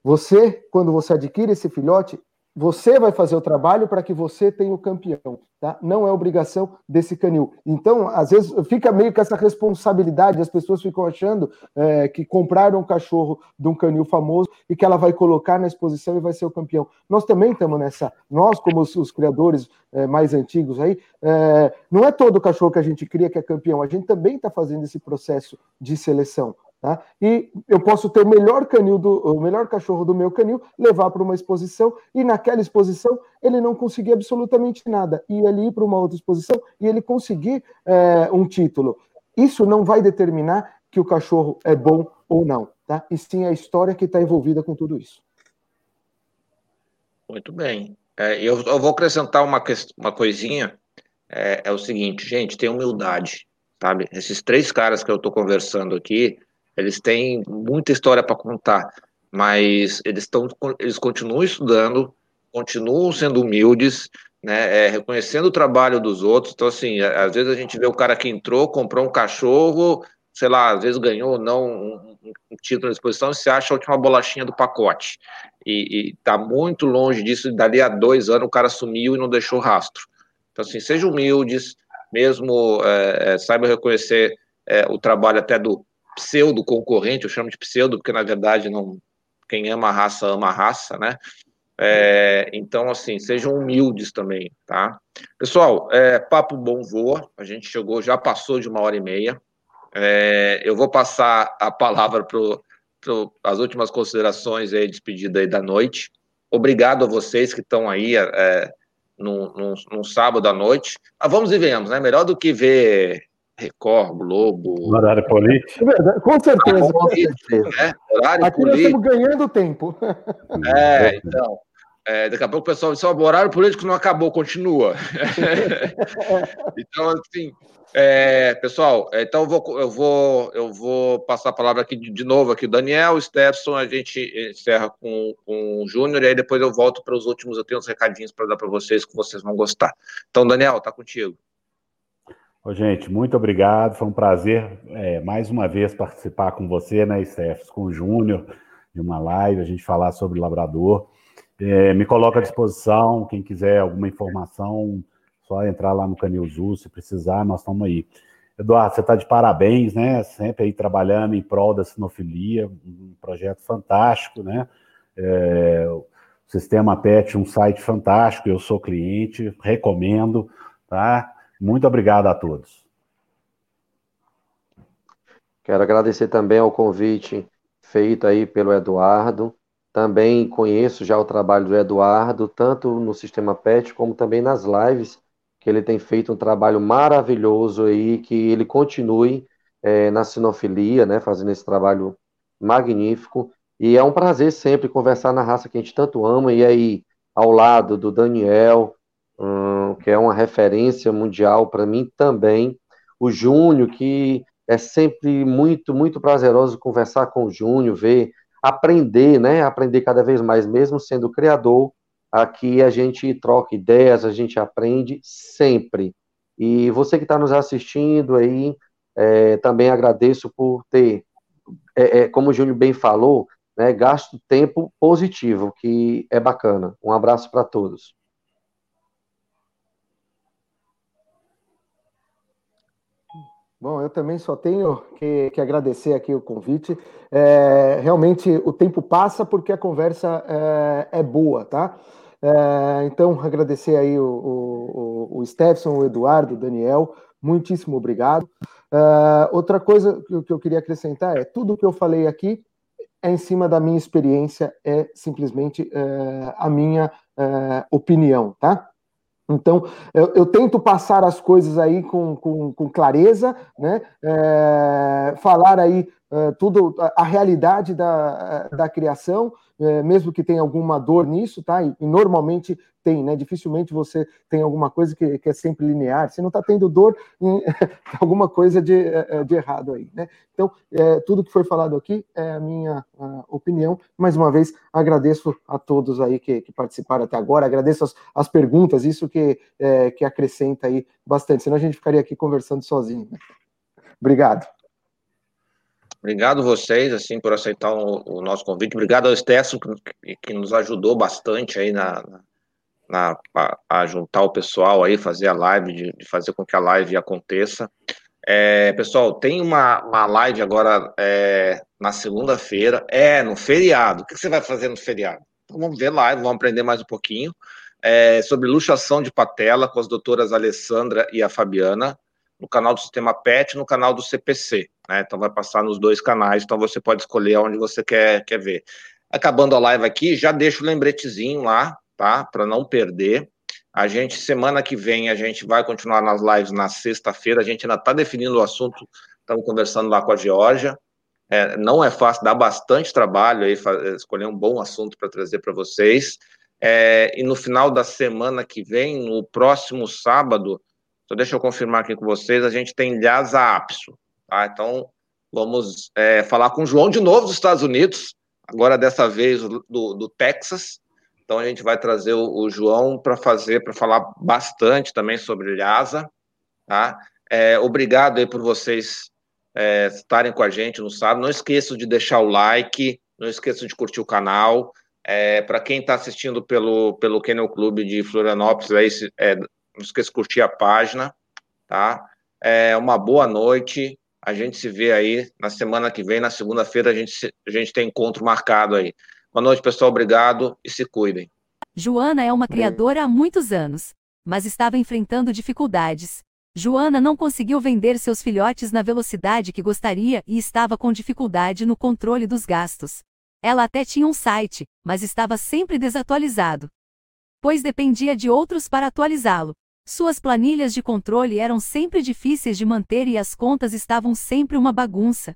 Você, quando você adquire esse filhote, você vai fazer o trabalho para que você tenha o campeão, tá? Não é obrigação desse canil. Então, às vezes, fica meio que essa responsabilidade, as pessoas ficam achando é, que compraram um cachorro de um canil famoso e que ela vai colocar na exposição e vai ser o campeão. Nós também estamos nessa, nós, como os, os criadores é, mais antigos aí, é, não é todo cachorro que a gente cria que é campeão, a gente também está fazendo esse processo de seleção. Tá? E eu posso ter o melhor canil do, o melhor cachorro do meu canil, levar para uma exposição e naquela exposição ele não conseguir absolutamente nada, e ali ir para uma outra exposição e ele conseguir é, um título. Isso não vai determinar que o cachorro é bom ou não, tá? E sim a história que está envolvida com tudo isso. Muito bem. É, eu, eu, vou acrescentar uma, uma coisinha. É, é o seguinte, gente, tem humildade, sabe? Esses três caras que eu estou conversando aqui, eles têm muita história para contar, mas eles estão, eles continuam estudando, continuam sendo humildes, né, é, reconhecendo o trabalho dos outros. Então, assim, às vezes a gente vê o cara que entrou, comprou um cachorro, sei lá, às vezes ganhou ou não um, um título na exposição, e se acha a última bolachinha do pacote. E, está muito longe disso, dali a dois anos o cara sumiu e não deixou rastro. Então, assim, sejam humildes, mesmo é, é, saiba reconhecer é, o trabalho até do, pseudo concorrente, eu chamo de pseudo, porque na verdade não, quem ama a raça ama a raça, né? É, então, assim, sejam humildes também, tá? Pessoal, é, papo bom voa, a gente chegou, já passou de uma hora e meia. É, eu vou passar a palavra para as últimas considerações aí, despedida aí da noite. Obrigado a vocês que estão aí num, num, num, sábado à noite. Ah, vamos e venhamos, né? Melhor do que ver Record, Globo. Horário político. É verdade, com certeza. Com certeza. Né? Horário Aqui político. nós estamos ganhando tempo. É, então. É, daqui a pouco o pessoal diz: o horário político não acabou, continua. então, assim, é, pessoal, é, então eu vou, eu, vou, eu vou passar a palavra aqui de, de novo aqui, Daniel, Stefson, a gente encerra com, com o Júnior e aí depois eu volto para os últimos, eu tenho uns recadinhos para dar para vocês que vocês vão gostar. Então, Daniel, tá contigo. Ô, gente, muito obrigado. Foi um prazer é, mais uma vez participar com você, né, Steph, com o Júnior, de uma live, a gente falar sobre Labrador. É, me coloco à disposição, quem quiser alguma informação, só entrar lá no Canil Azul, se precisar, nós estamos aí. Eduardo, você está de parabéns, né? Sempre aí trabalhando em prol da sinofilia, um projeto fantástico, né? É, o Sistema PET, um site fantástico, eu sou cliente, recomendo, tá? Muito obrigado a todos. Quero agradecer também ao convite feito aí pelo Eduardo. Também conheço já o trabalho do Eduardo, tanto no Sistema PET como também nas lives, que ele tem feito um trabalho maravilhoso aí, que ele continue é, na sinofilia, né, fazendo esse trabalho magnífico. E é um prazer sempre conversar na raça que a gente tanto ama, e aí ao lado do Daniel, hum, que é uma referência mundial para mim também. O Júnior, que é sempre muito, muito prazeroso conversar com o Júnior, ver, aprender, né? Aprender cada vez mais, mesmo sendo criador. Aqui a gente troca ideias, a gente aprende sempre. E você que está nos assistindo aí, é, também agradeço por ter, é, é, como o Júnior bem falou, né, gasto tempo positivo, que é bacana. Um abraço para todos. Bom, eu também só tenho que, que agradecer aqui o convite. É, realmente o tempo passa porque a conversa é, é boa, tá? É, então, agradecer aí o, o, o Stefson, o Eduardo, o Daniel, muitíssimo obrigado. É, outra coisa que eu queria acrescentar é tudo que eu falei aqui é em cima da minha experiência, é simplesmente é, a minha é, opinião, tá? Então, eu, eu, tento passar as coisas aí com, com, com clareza, né? É, falar aí é, tudo, a, a, realidade da, da criação, é, mesmo que tenha alguma dor nisso, tá? E, e, normalmente tem, né? Dificilmente você tem alguma coisa que, que é sempre linear. Se não está tendo dor, alguma coisa de, é, é, de errado aí, né? Então, é, tudo que foi falado aqui é a minha a opinião. Mais uma vez, agradeço a todos aí que, que participaram até agora, agradeço as, as perguntas, isso que, é, que acrescenta aí bastante, senão a gente ficaria aqui conversando sozinho. Né? Obrigado. Obrigado vocês, assim, por aceitar o, o nosso convite. Obrigado ao Estesso, que, que, nos ajudou bastante aí na, na a, a, juntar o pessoal aí, fazer a live, de, de fazer com que a live aconteça. É, pessoal, tem uma, uma live agora é, na segunda-feira, é, no feriado. O que você vai fazer no feriado? Então, vamos ver live, vamos aprender mais um pouquinho. É, sobre luxação de patela com as doutoras Alessandra e a Fabiana no canal do Sistema PET no canal do CPC. Né? Então vai passar nos dois canais, então você pode escolher onde você quer, quer ver. Acabando a live aqui, já deixa o lembretezinho lá, tá? Para não perder. A gente, semana que vem, a gente vai continuar nas lives na sexta-feira. A gente ainda está definindo o assunto, estamos conversando lá com a Georgia. É, não é fácil, dá bastante trabalho aí escolher um bom assunto para trazer para vocês. É, e no final da semana que vem, no próximo sábado, só deixa eu confirmar aqui com vocês, a gente tem Lhasa Apso, tá? Então, vamos é, falar com o João de novo dos Estados Unidos, agora dessa vez do, do Texas. Então, a gente vai trazer o, o João para fazer, para falar bastante também sobre Lhasa, tá? É, obrigado aí por vocês é, estarem com a gente no sábado. Não esqueçam de deixar o like, não esqueçam de curtir o canal. É, para quem está assistindo pelo, pelo Kennel Clube de Florianópolis, aí, é, não esqueça de curtir a página, tá? É uma boa noite. A gente se vê aí na semana que vem, na segunda-feira, a gente, a gente tem encontro marcado aí. Boa noite, pessoal. Obrigado e se cuidem. Joana é uma criadora há muitos anos, mas estava enfrentando dificuldades. Joana não conseguiu vender seus filhotes na velocidade que gostaria e estava com dificuldade no controle dos gastos. Ela até tinha um site, mas estava sempre desatualizado. Pois dependia de outros para atualizá-lo. Suas planilhas de controle eram sempre difíceis de manter e as contas estavam sempre uma bagunça.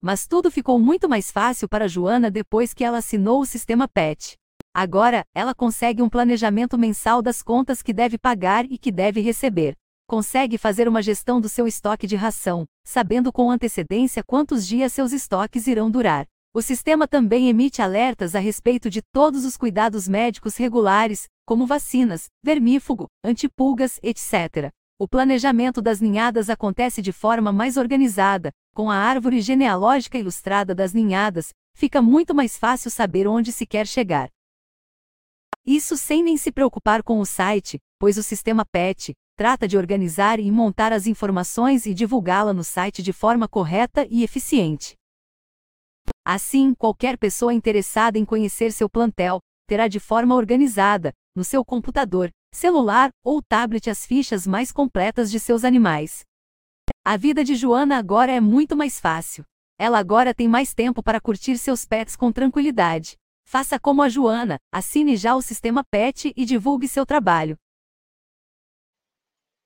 Mas tudo ficou muito mais fácil para Joana depois que ela assinou o sistema PET. Agora, ela consegue um planejamento mensal das contas que deve pagar e que deve receber. Consegue fazer uma gestão do seu estoque de ração, sabendo com antecedência quantos dias seus estoques irão durar. O sistema também emite alertas a respeito de todos os cuidados médicos regulares, como vacinas, vermífugo, antipulgas, etc. O planejamento das ninhadas acontece de forma mais organizada, com a árvore genealógica ilustrada das ninhadas, fica muito mais fácil saber onde se quer chegar. Isso sem nem se preocupar com o site, pois o sistema PET trata de organizar e montar as informações e divulgá-la no site de forma correta e eficiente. Assim, qualquer pessoa interessada em conhecer seu plantel terá de forma organizada, no seu computador, celular ou tablet as fichas mais completas de seus animais. A vida de Joana agora é muito mais fácil. Ela agora tem mais tempo para curtir seus pets com tranquilidade. Faça como a Joana, assine já o sistema PET e divulgue seu trabalho.